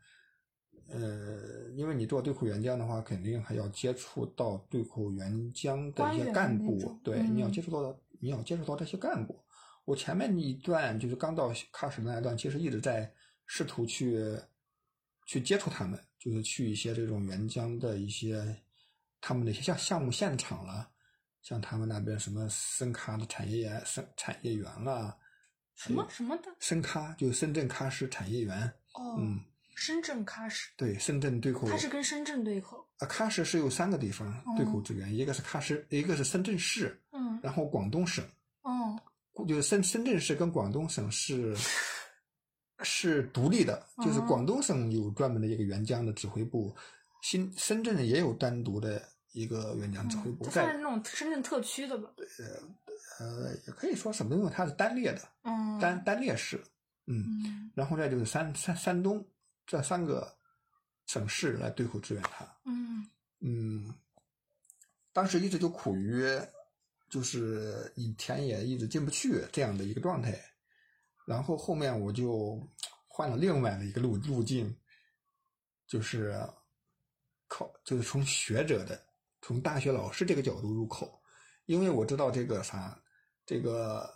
呃，因为你做对口援疆的话，肯定还要接触到对口援疆的一些干部，对，嗯你要接触到你要接触到这些干部。我前面一段就是刚到喀什那一段，其实一直在试图去去接触他们，就是去一些这种援疆的一些他们的一些项项目现场了，像他们那边什么深咖的产业深产业园啦，什么什么的？深咖就深圳喀什产业园，哦，嗯，深圳喀什，对，深圳对口，它是跟深圳对口。啊，喀什是有三个地方对口支援，一个是喀什，一个是深圳市，嗯然后广东省，哦就是深深圳市跟广东省是 是独立的，就是哦广东省有专门的一个援疆的指挥部，新深圳也有单独的一个援疆指挥部，在是那种深圳特区的吧？呃也可以说什么，因为它是单列的，嗯单单列市，嗯，嗯然后再就是山山山东这三个省市来对口支援它，嗯嗯，当时一直就苦于就是以田野一直进不去这样的一个状态，然后后面我就换了另外的一个路路径，就是靠就是从学者的从大学老师这个角度入口，因为我知道这个啥这个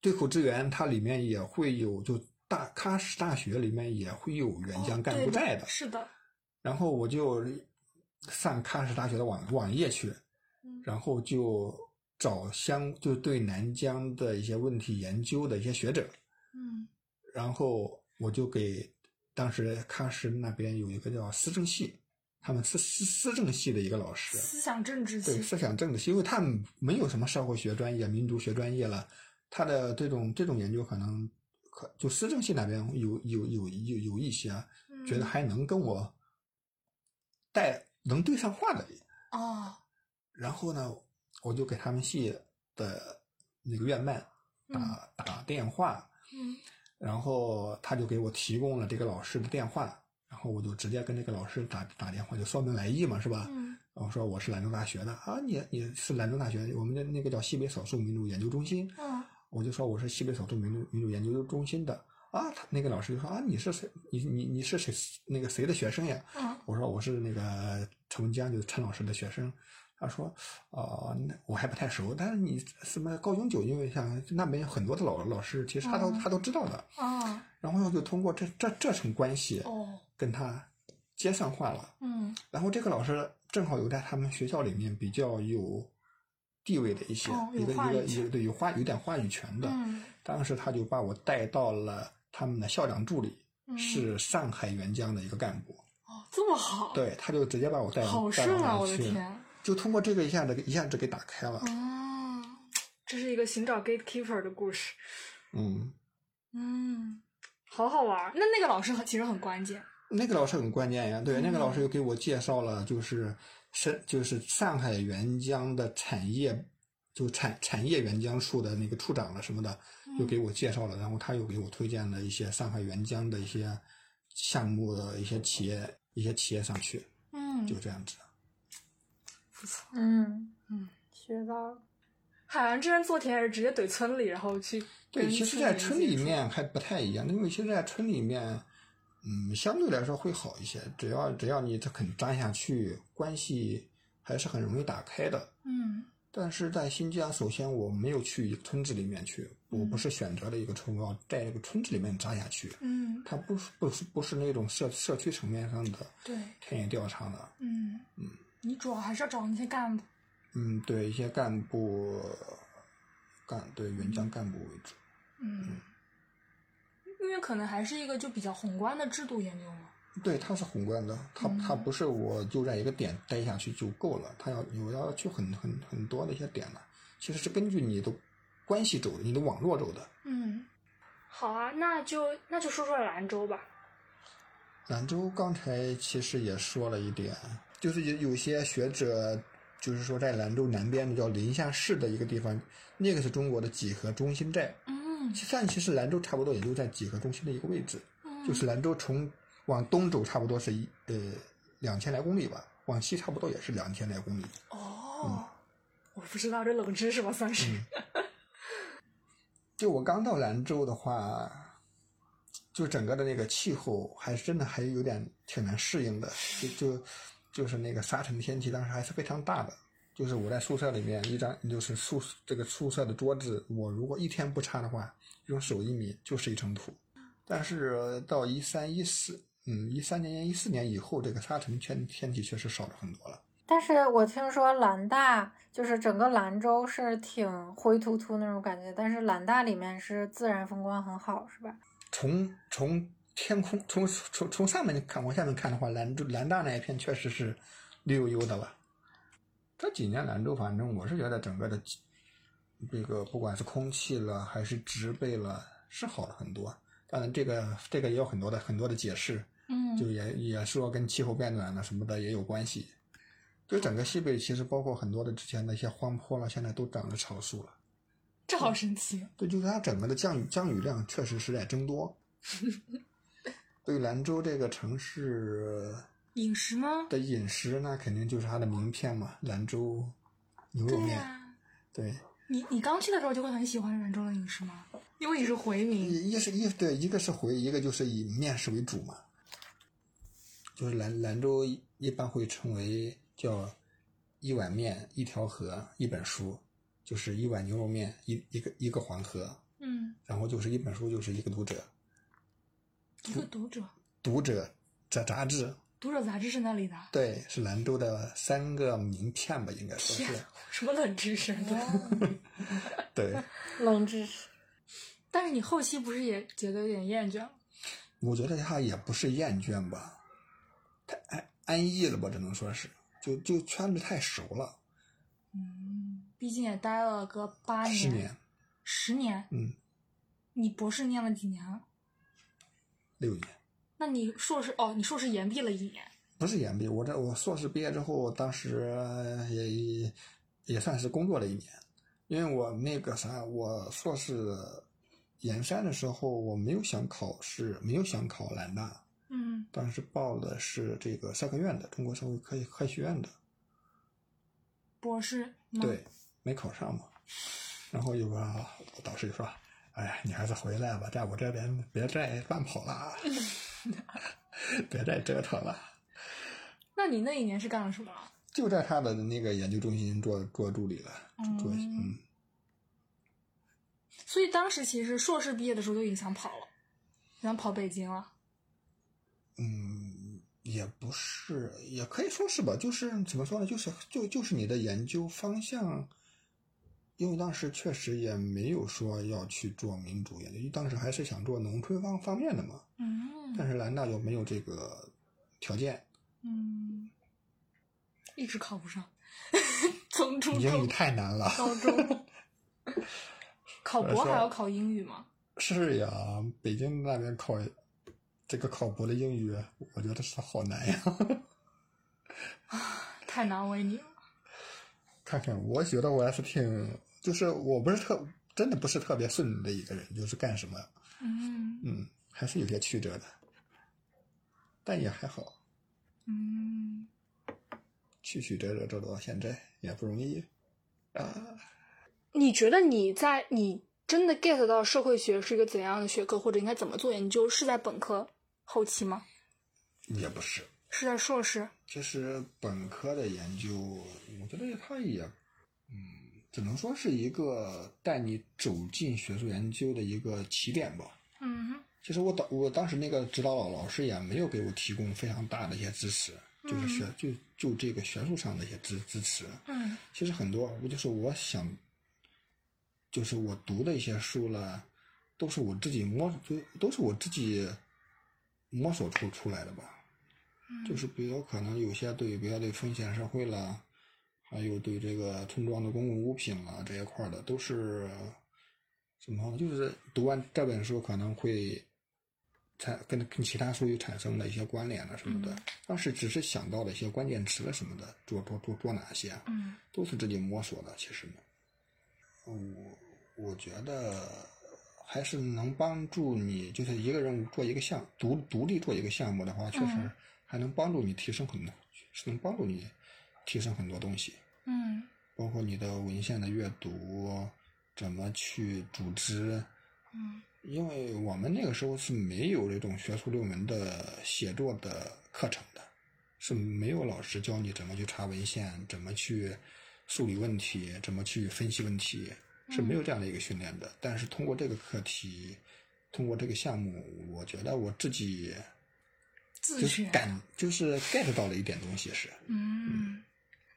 对口支援它里面也会有就大喀什大学里面也会有援疆干部对在的，是的，然后我就上喀什大学的网网页去，嗯然后就找相就对南疆的一些问题研究的一些学者，嗯。然后我就给当时喀什那边有一个叫思政系，他们思思思政系的一个老师，思想政治系，对思想政治系，因为他们没有什么社会学专业、民族学专业了，他的这种这种研究可能可就思政系那边有有有有有一些觉得还能跟我带能对上话的，哦，然后呢，我就给他们系的那个院办打、打电话，嗯。然后他就给我提供了这个老师的电话，然后我就直接跟那个老师打打电话，就说明来意嘛，是吧？嗯然后说我是兰州大学的啊，你你是兰州大学，我们的那个叫西北少数民族研究中心，嗯我就说我是西北少数民族民族研究中心的啊，他那个老师就说啊，你是谁？你你你是谁？那个谁的学生呀？嗯我说我是那个陈文江，就是陈老师的学生。他说，哦、那我还不太熟，但是你什么高永久，因为像那边有很多的老老师，其实他都、嗯他都知道的。啊然后我就通过这这这层关系哦，跟他接上话了。嗯然后这个老师正好有在他们学校里面比较有地位的一些，一个一个话语权有对有话有点话语权的。嗯当时他就把我带到了他们的校长助理，嗯是上海援疆的一个干部。哦，这么好，，对，他就直接把我带！到我的天，就通过这个一下子一下子给打开了。哦，这是一个寻找 gatekeeper 的故事，嗯，嗯好好玩儿。那那个老师很其实很关键。那个老师很关键呀，对，那个老嗯师又给我介绍了，就是是就是上海援疆的产业，就产产业援疆处的那个处长了什么的，嗯又给我介绍了，然后他又给我推荐了一些上海援疆的一些项目的一些企业一些企业上去，嗯就这样子。不错。嗯嗯，学到了，海洋之前做田也是直接怼村里，然后去对，其实，在村里面还不太一样，因为其实，在村里面，嗯，相对来说会好一些。只要只要你他肯扎下去，关系还是很容易打开的。嗯但是在新疆，首先我没有去一个村子里面去，我不是选择了一个村，我要在这个村子里面扎下去。嗯它不是不是不是那种社社区层面上的对，田野调查的。嗯嗯，你主要还是要找那些干部，嗯，对一些干部干对援疆干部为主。嗯，因为可能还是一个就比较宏观的制度研究嘛，对，它是宏观的，它嗯它不是我就在一个点待下去就够了，它要我要去很很很多的一些点了，其实是根据你的关系走的，你的网络走的。嗯好啊，那就那就说说兰州吧。兰州刚才其实也说了一点，就是有有些学者就是说在兰州南边的叫临夏市的一个地方，那个是中国的几何中心寨。嗯其实其实兰州差不多也就在几何中心的一个位置，嗯就是兰州从往东走差不多是一呃两千来公里吧，往西差不多也是两千来公里。哦，我不知道这冷知识吧，算是。嗯 就我刚到兰州的话，就整个的那个气候还是真的还有点挺难适应的，就就就是那个沙尘天气，当时还是非常大的。就是我在宿舍里面一张就是宿这个宿舍的桌子，我如果一天不擦的话，用手一抿就是一层土。但是到一三一四，嗯，一三年一四年以后，这个沙尘天天气确实少了很多了。但是我听说兰大就是整个兰州是挺灰秃秃那种感觉，但是兰大里面是自然风光很好，是吧？从从天空从从从上面看往下面看的话，兰州兰大那一片确实是绿油油的了。这几年兰州，反正我是觉得整个的这个不管是空气了还是植被了，是好了很多。当然，这个这个也有很多的很多的解释，嗯就也也说跟气候变暖了什么的也有关系。就整个西北，其实包括很多的之前的一些荒坡了，现在都长了草树了。这好神奇。对，就是它整个的降雨降雨量确实是在增多。对兰州这个城市饮食吗？的饮食，那肯定就是它的名片嘛，兰州牛肉面。对你你刚去的时候就会很喜欢兰州的饮食吗？因为你是回民。一一是一对，一个是回，一个就是以面食为主嘛。就是兰兰州一般会称为叫一碗面一条河一本书，就是一碗牛肉面一一个一个黄河，嗯，然后就是一本书就是一个读者，一个读者，读者这杂志读者杂志是那里的。对，是兰州的三个名片吧，应该说是。什么冷知识？对，冷知识。但是你后期不是也觉得有点厌倦了？我觉得他也不是厌倦吧，太安安逸了吧，只能说是，就就圈子太熟了，嗯，毕竟也待了个八年。十年，十年。嗯，你博士念了几年了？六年，那你硕士哦，你硕士延毕了一年。不是延毕，我这我硕士毕业之后，当时也也算是工作了一年，因为我那个啥，我硕士研三的时候，我没有想考试，没有想考兰大，嗯，当时报的是这个社科院的，中国社会科科学院的。博士吗？对，没考上嘛。然后有个导师就说：“哎呀，你还是回来吧，在我这边别再乱跑了，别再折腾了。那你那一年是干了什么？就在他的那个研究中心做做助理了，做嗯。所以当时其实硕士毕业的时候就已经想跑了，想跑北京了。嗯，也不是，也可以说是吧。就是怎么说呢？就是就就是你的研究方向，因为当时确实也没有说要去做民主研究，当时还是想做农村方方面的嘛。嗯。但是兰大又没有这个条件。嗯。一直考不上，从初中英语太难了，高中。考博还要考英语吗？是呀，北京那边考这个考博的英语，我觉得是好难呀。啊，太难为你了。看看，我觉得我还是挺，就是我不是特，真的不是特别顺的一个人，就是干什么，嗯嗯，还是有些曲折的，但也还好。嗯，曲曲折折走到现在也不容易啊。你觉得你在你真的 get 到社会学是一个怎样的学科，或者应该怎么做研究，是在本科后期吗？也不是，是在硕士。其实本科的研究，我觉得它也，嗯，只能说是一个带你走进学术研究的一个起点吧。嗯。其实我当我当时那个指导老老师也没有给我提供非常大的一些支持，就是学就就这个学术上的一些支支持。嗯。其实很多，我就是我想。就是我读的一些书了，都是我自己摸，就都是我自己摸索出出来的吧。就是比较可能有些对，比如对风险社会了，还有对这个村庄的公共物品了这一块的，都是怎么？就是读完这本书可能会产跟跟其他书有产生的一些关联了什么的。当时只是想到了一些关键词了什么的，做做做做哪些，嗯，都是自己摸索的。其实呢，我。我觉得还是能帮助你，就是一个人做一个项独独立做一个项目的话，确实还能帮助你提升很多，是能帮助你提升很多东西。嗯，包括你的文献的阅读，怎么去组织。嗯，因为我们那个时候是没有这种学术论文的写作的课程的，是没有老师教你怎么去查文献，怎么去梳理问题，怎么去分析问题。是没有这样的一个训练的，但是通过这个课题，通过这个项目，我觉得我自己就是感就是 get 到了一点东西是。嗯，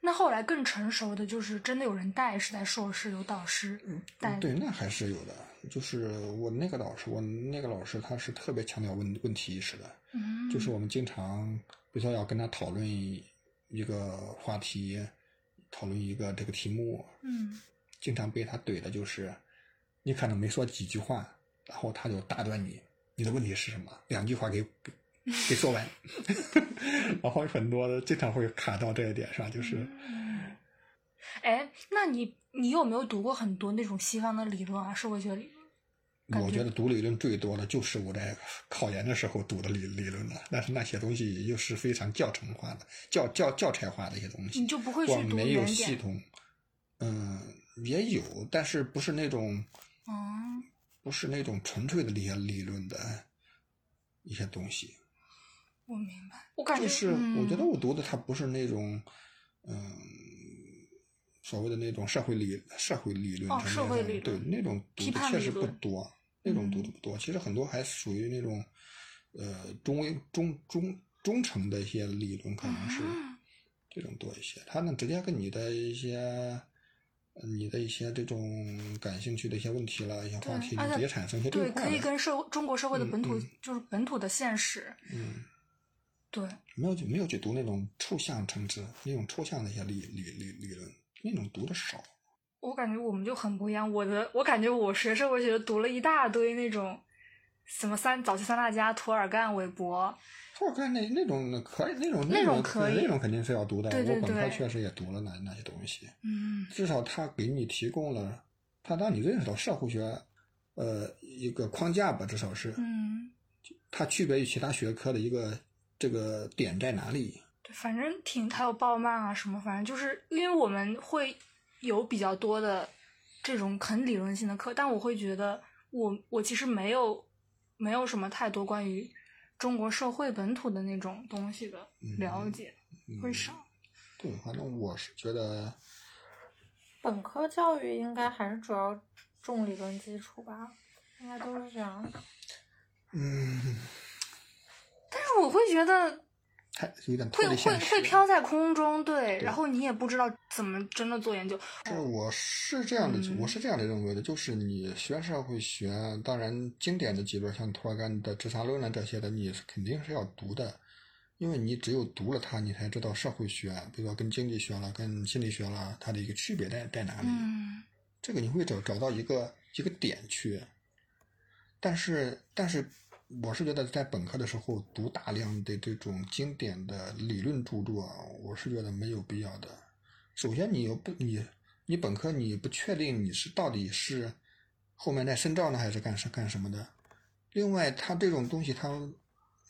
那后来更成熟的就是真的有人带，是在硕士有导师带。对，那还是有的。就是我那个老师，我那个老师他是特别强调问问题意识的。嗯，就是我们经常，比如说要跟他讨论一个话题，讨论一个这个题目。嗯。经常被他怼的就是，你可能没说几句话，然后他就打断你，你的问题是什么？两句话给给给说完，然后很多经常会卡到这一点上，就是。哎，那你你有没有读过很多那种西方的理论啊？社会学理论？我觉得读理论最多的就是我在考研的时候读的理理论了，但是那些东西又是非常教程化的、教教教材化的一些东西，你就不会去读没有系统，嗯。也有，但是不是那种，哦，不是那种纯粹的那些理论的一些东西。我明白，我感觉就是，我觉得我读的它不是那种，嗯，所谓的那种社会理社会理论，社会理论，对那种读的确实不多，那种读的不多。其实很多还属于那种，呃，中中中中层的一些理论，可能是这种多一些。它能直接跟你的一些。你的一些这种感兴趣的一些问题了，一些话题，直接产生一些对，可以跟社中国社会的本土，就是本土的现实。嗯，对，没有去没有去读那种抽象层次，那种抽象的一些理理理理论，那种读的少。我感觉我们就很不一样，我的我感觉我学社会学读了一大堆那种什么三早期三大家，涂尔干、韦伯。涂尔干那那种可以，那种那种可以，那种肯定是要读的。对对对。我本科确实也读了那那些东西。嗯。至少他给你提供了，他让你认识到社会学，呃，一个框架吧，至少是。嗯。它区别于其他学科的一个这个点在哪里？对，反正挺，还有鲍曼啊什么，反正就是因为我们会有比较多的这种很理论性的课，但我会觉得。我我其实没有没有什么太多关于中国社会本土的那种东西的了解，会少。对，反正我是觉得，本科教育应该还是主要重理论基础吧，应该都是这样的。嗯，但是我会觉得太有点脱会会飘在空中，对，然后你也不知道怎么真的做研究。是，我是这样的，嗯我是这样的认为的，就是你学社会学，当然经典的几本像托尔干的《自杀论》啊这些的，你是肯定是要读的，因为你只有读了它，你才知道社会学，比如说跟经济学了、跟心理学了，它的一个区别在在哪里。嗯这个你会找找到一个一个点去。但是，但是，我是觉得在本科的时候读大量的这种经典的理论著作，我是觉得没有必要的。首先，你又不你你本科你不确定你是到底是后面在深造呢，还是干什干什么的。另外，它这种东西它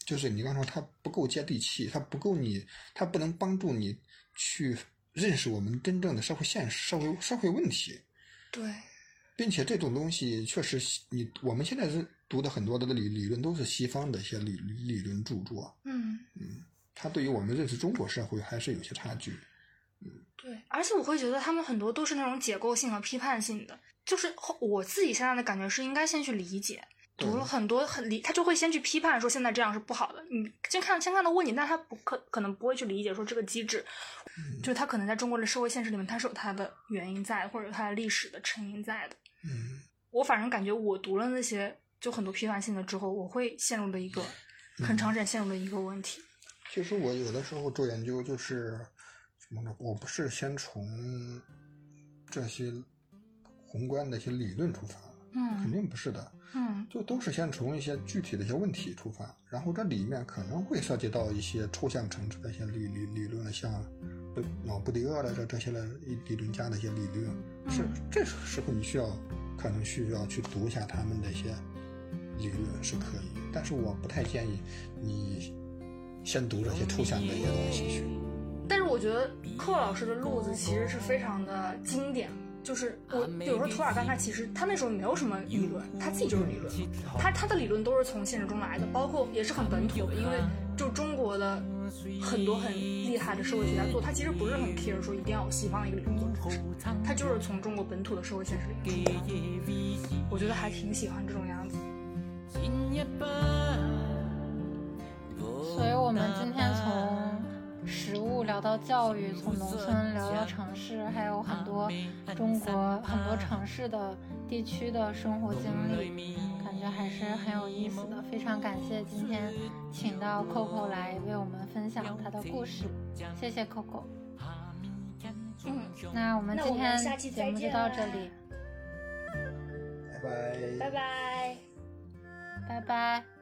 就是你刚说它不够接地气，它不够你，它不能帮助你去认识我们真正的社会现实、社会社会问题。对，并且这种东西确实，你我们现在是读的很多的理理论都是西方的一些理理论著作，嗯嗯。它对于我们认识中国社会还是有些差距。对，而且我会觉得他们很多都是那种解构性和批判性的，就是后我自己现在的感觉是应该先去理解，读了很多很理，他就会先去批判说现在这样是不好的，你先看先看到问题，但他不可可能不会去理解说这个机制，就是他可能在中国的社会现实里面，它是有它的原因在，或者它的历史的成因在的。嗯，我反正感觉我读了那些就很多批判性的之后，我会陷入的一个很长时间陷入的一个问题。其实我有的时候做研究就是什么呢？我不是先从这些宏观的一些理论出发，嗯肯嗯定不是的。嗯就都是先从一些具体的一些问题出发，然后这里面可能会涉及到一些抽象层次的一些理理理论的，像布老布迪厄的这这些的理论家的一些理论，是这时候你需要可能需要去读一下他们的一些理论是可以，但是我不太建议你先读这些抽象的一些东西去。但是我觉得寇老师的路子其实是非常的经典，就是我比如说图尔干，他其实他那时候没有什么理论，他自己就是理论，他他的理论都是从现实中来的，包括也是很本土的，因为就中国的很多很厉害的社会学家做，他其实不是很 care 说一定要有西方的一个理论做支撑，他就是从中国本土的社会现实里面出来的，我觉得还挺喜欢这种样子。所以我们今天从食物聊到教育，从农村聊到城市，还有很多中国很多城市的地区的生活经历，感觉还是很有意思的。非常感谢今天请到 Coco 来为我们分享她的故事，谢谢 Coco。嗯，那我们今天下期节目就到这里，拜拜。拜拜。拜拜。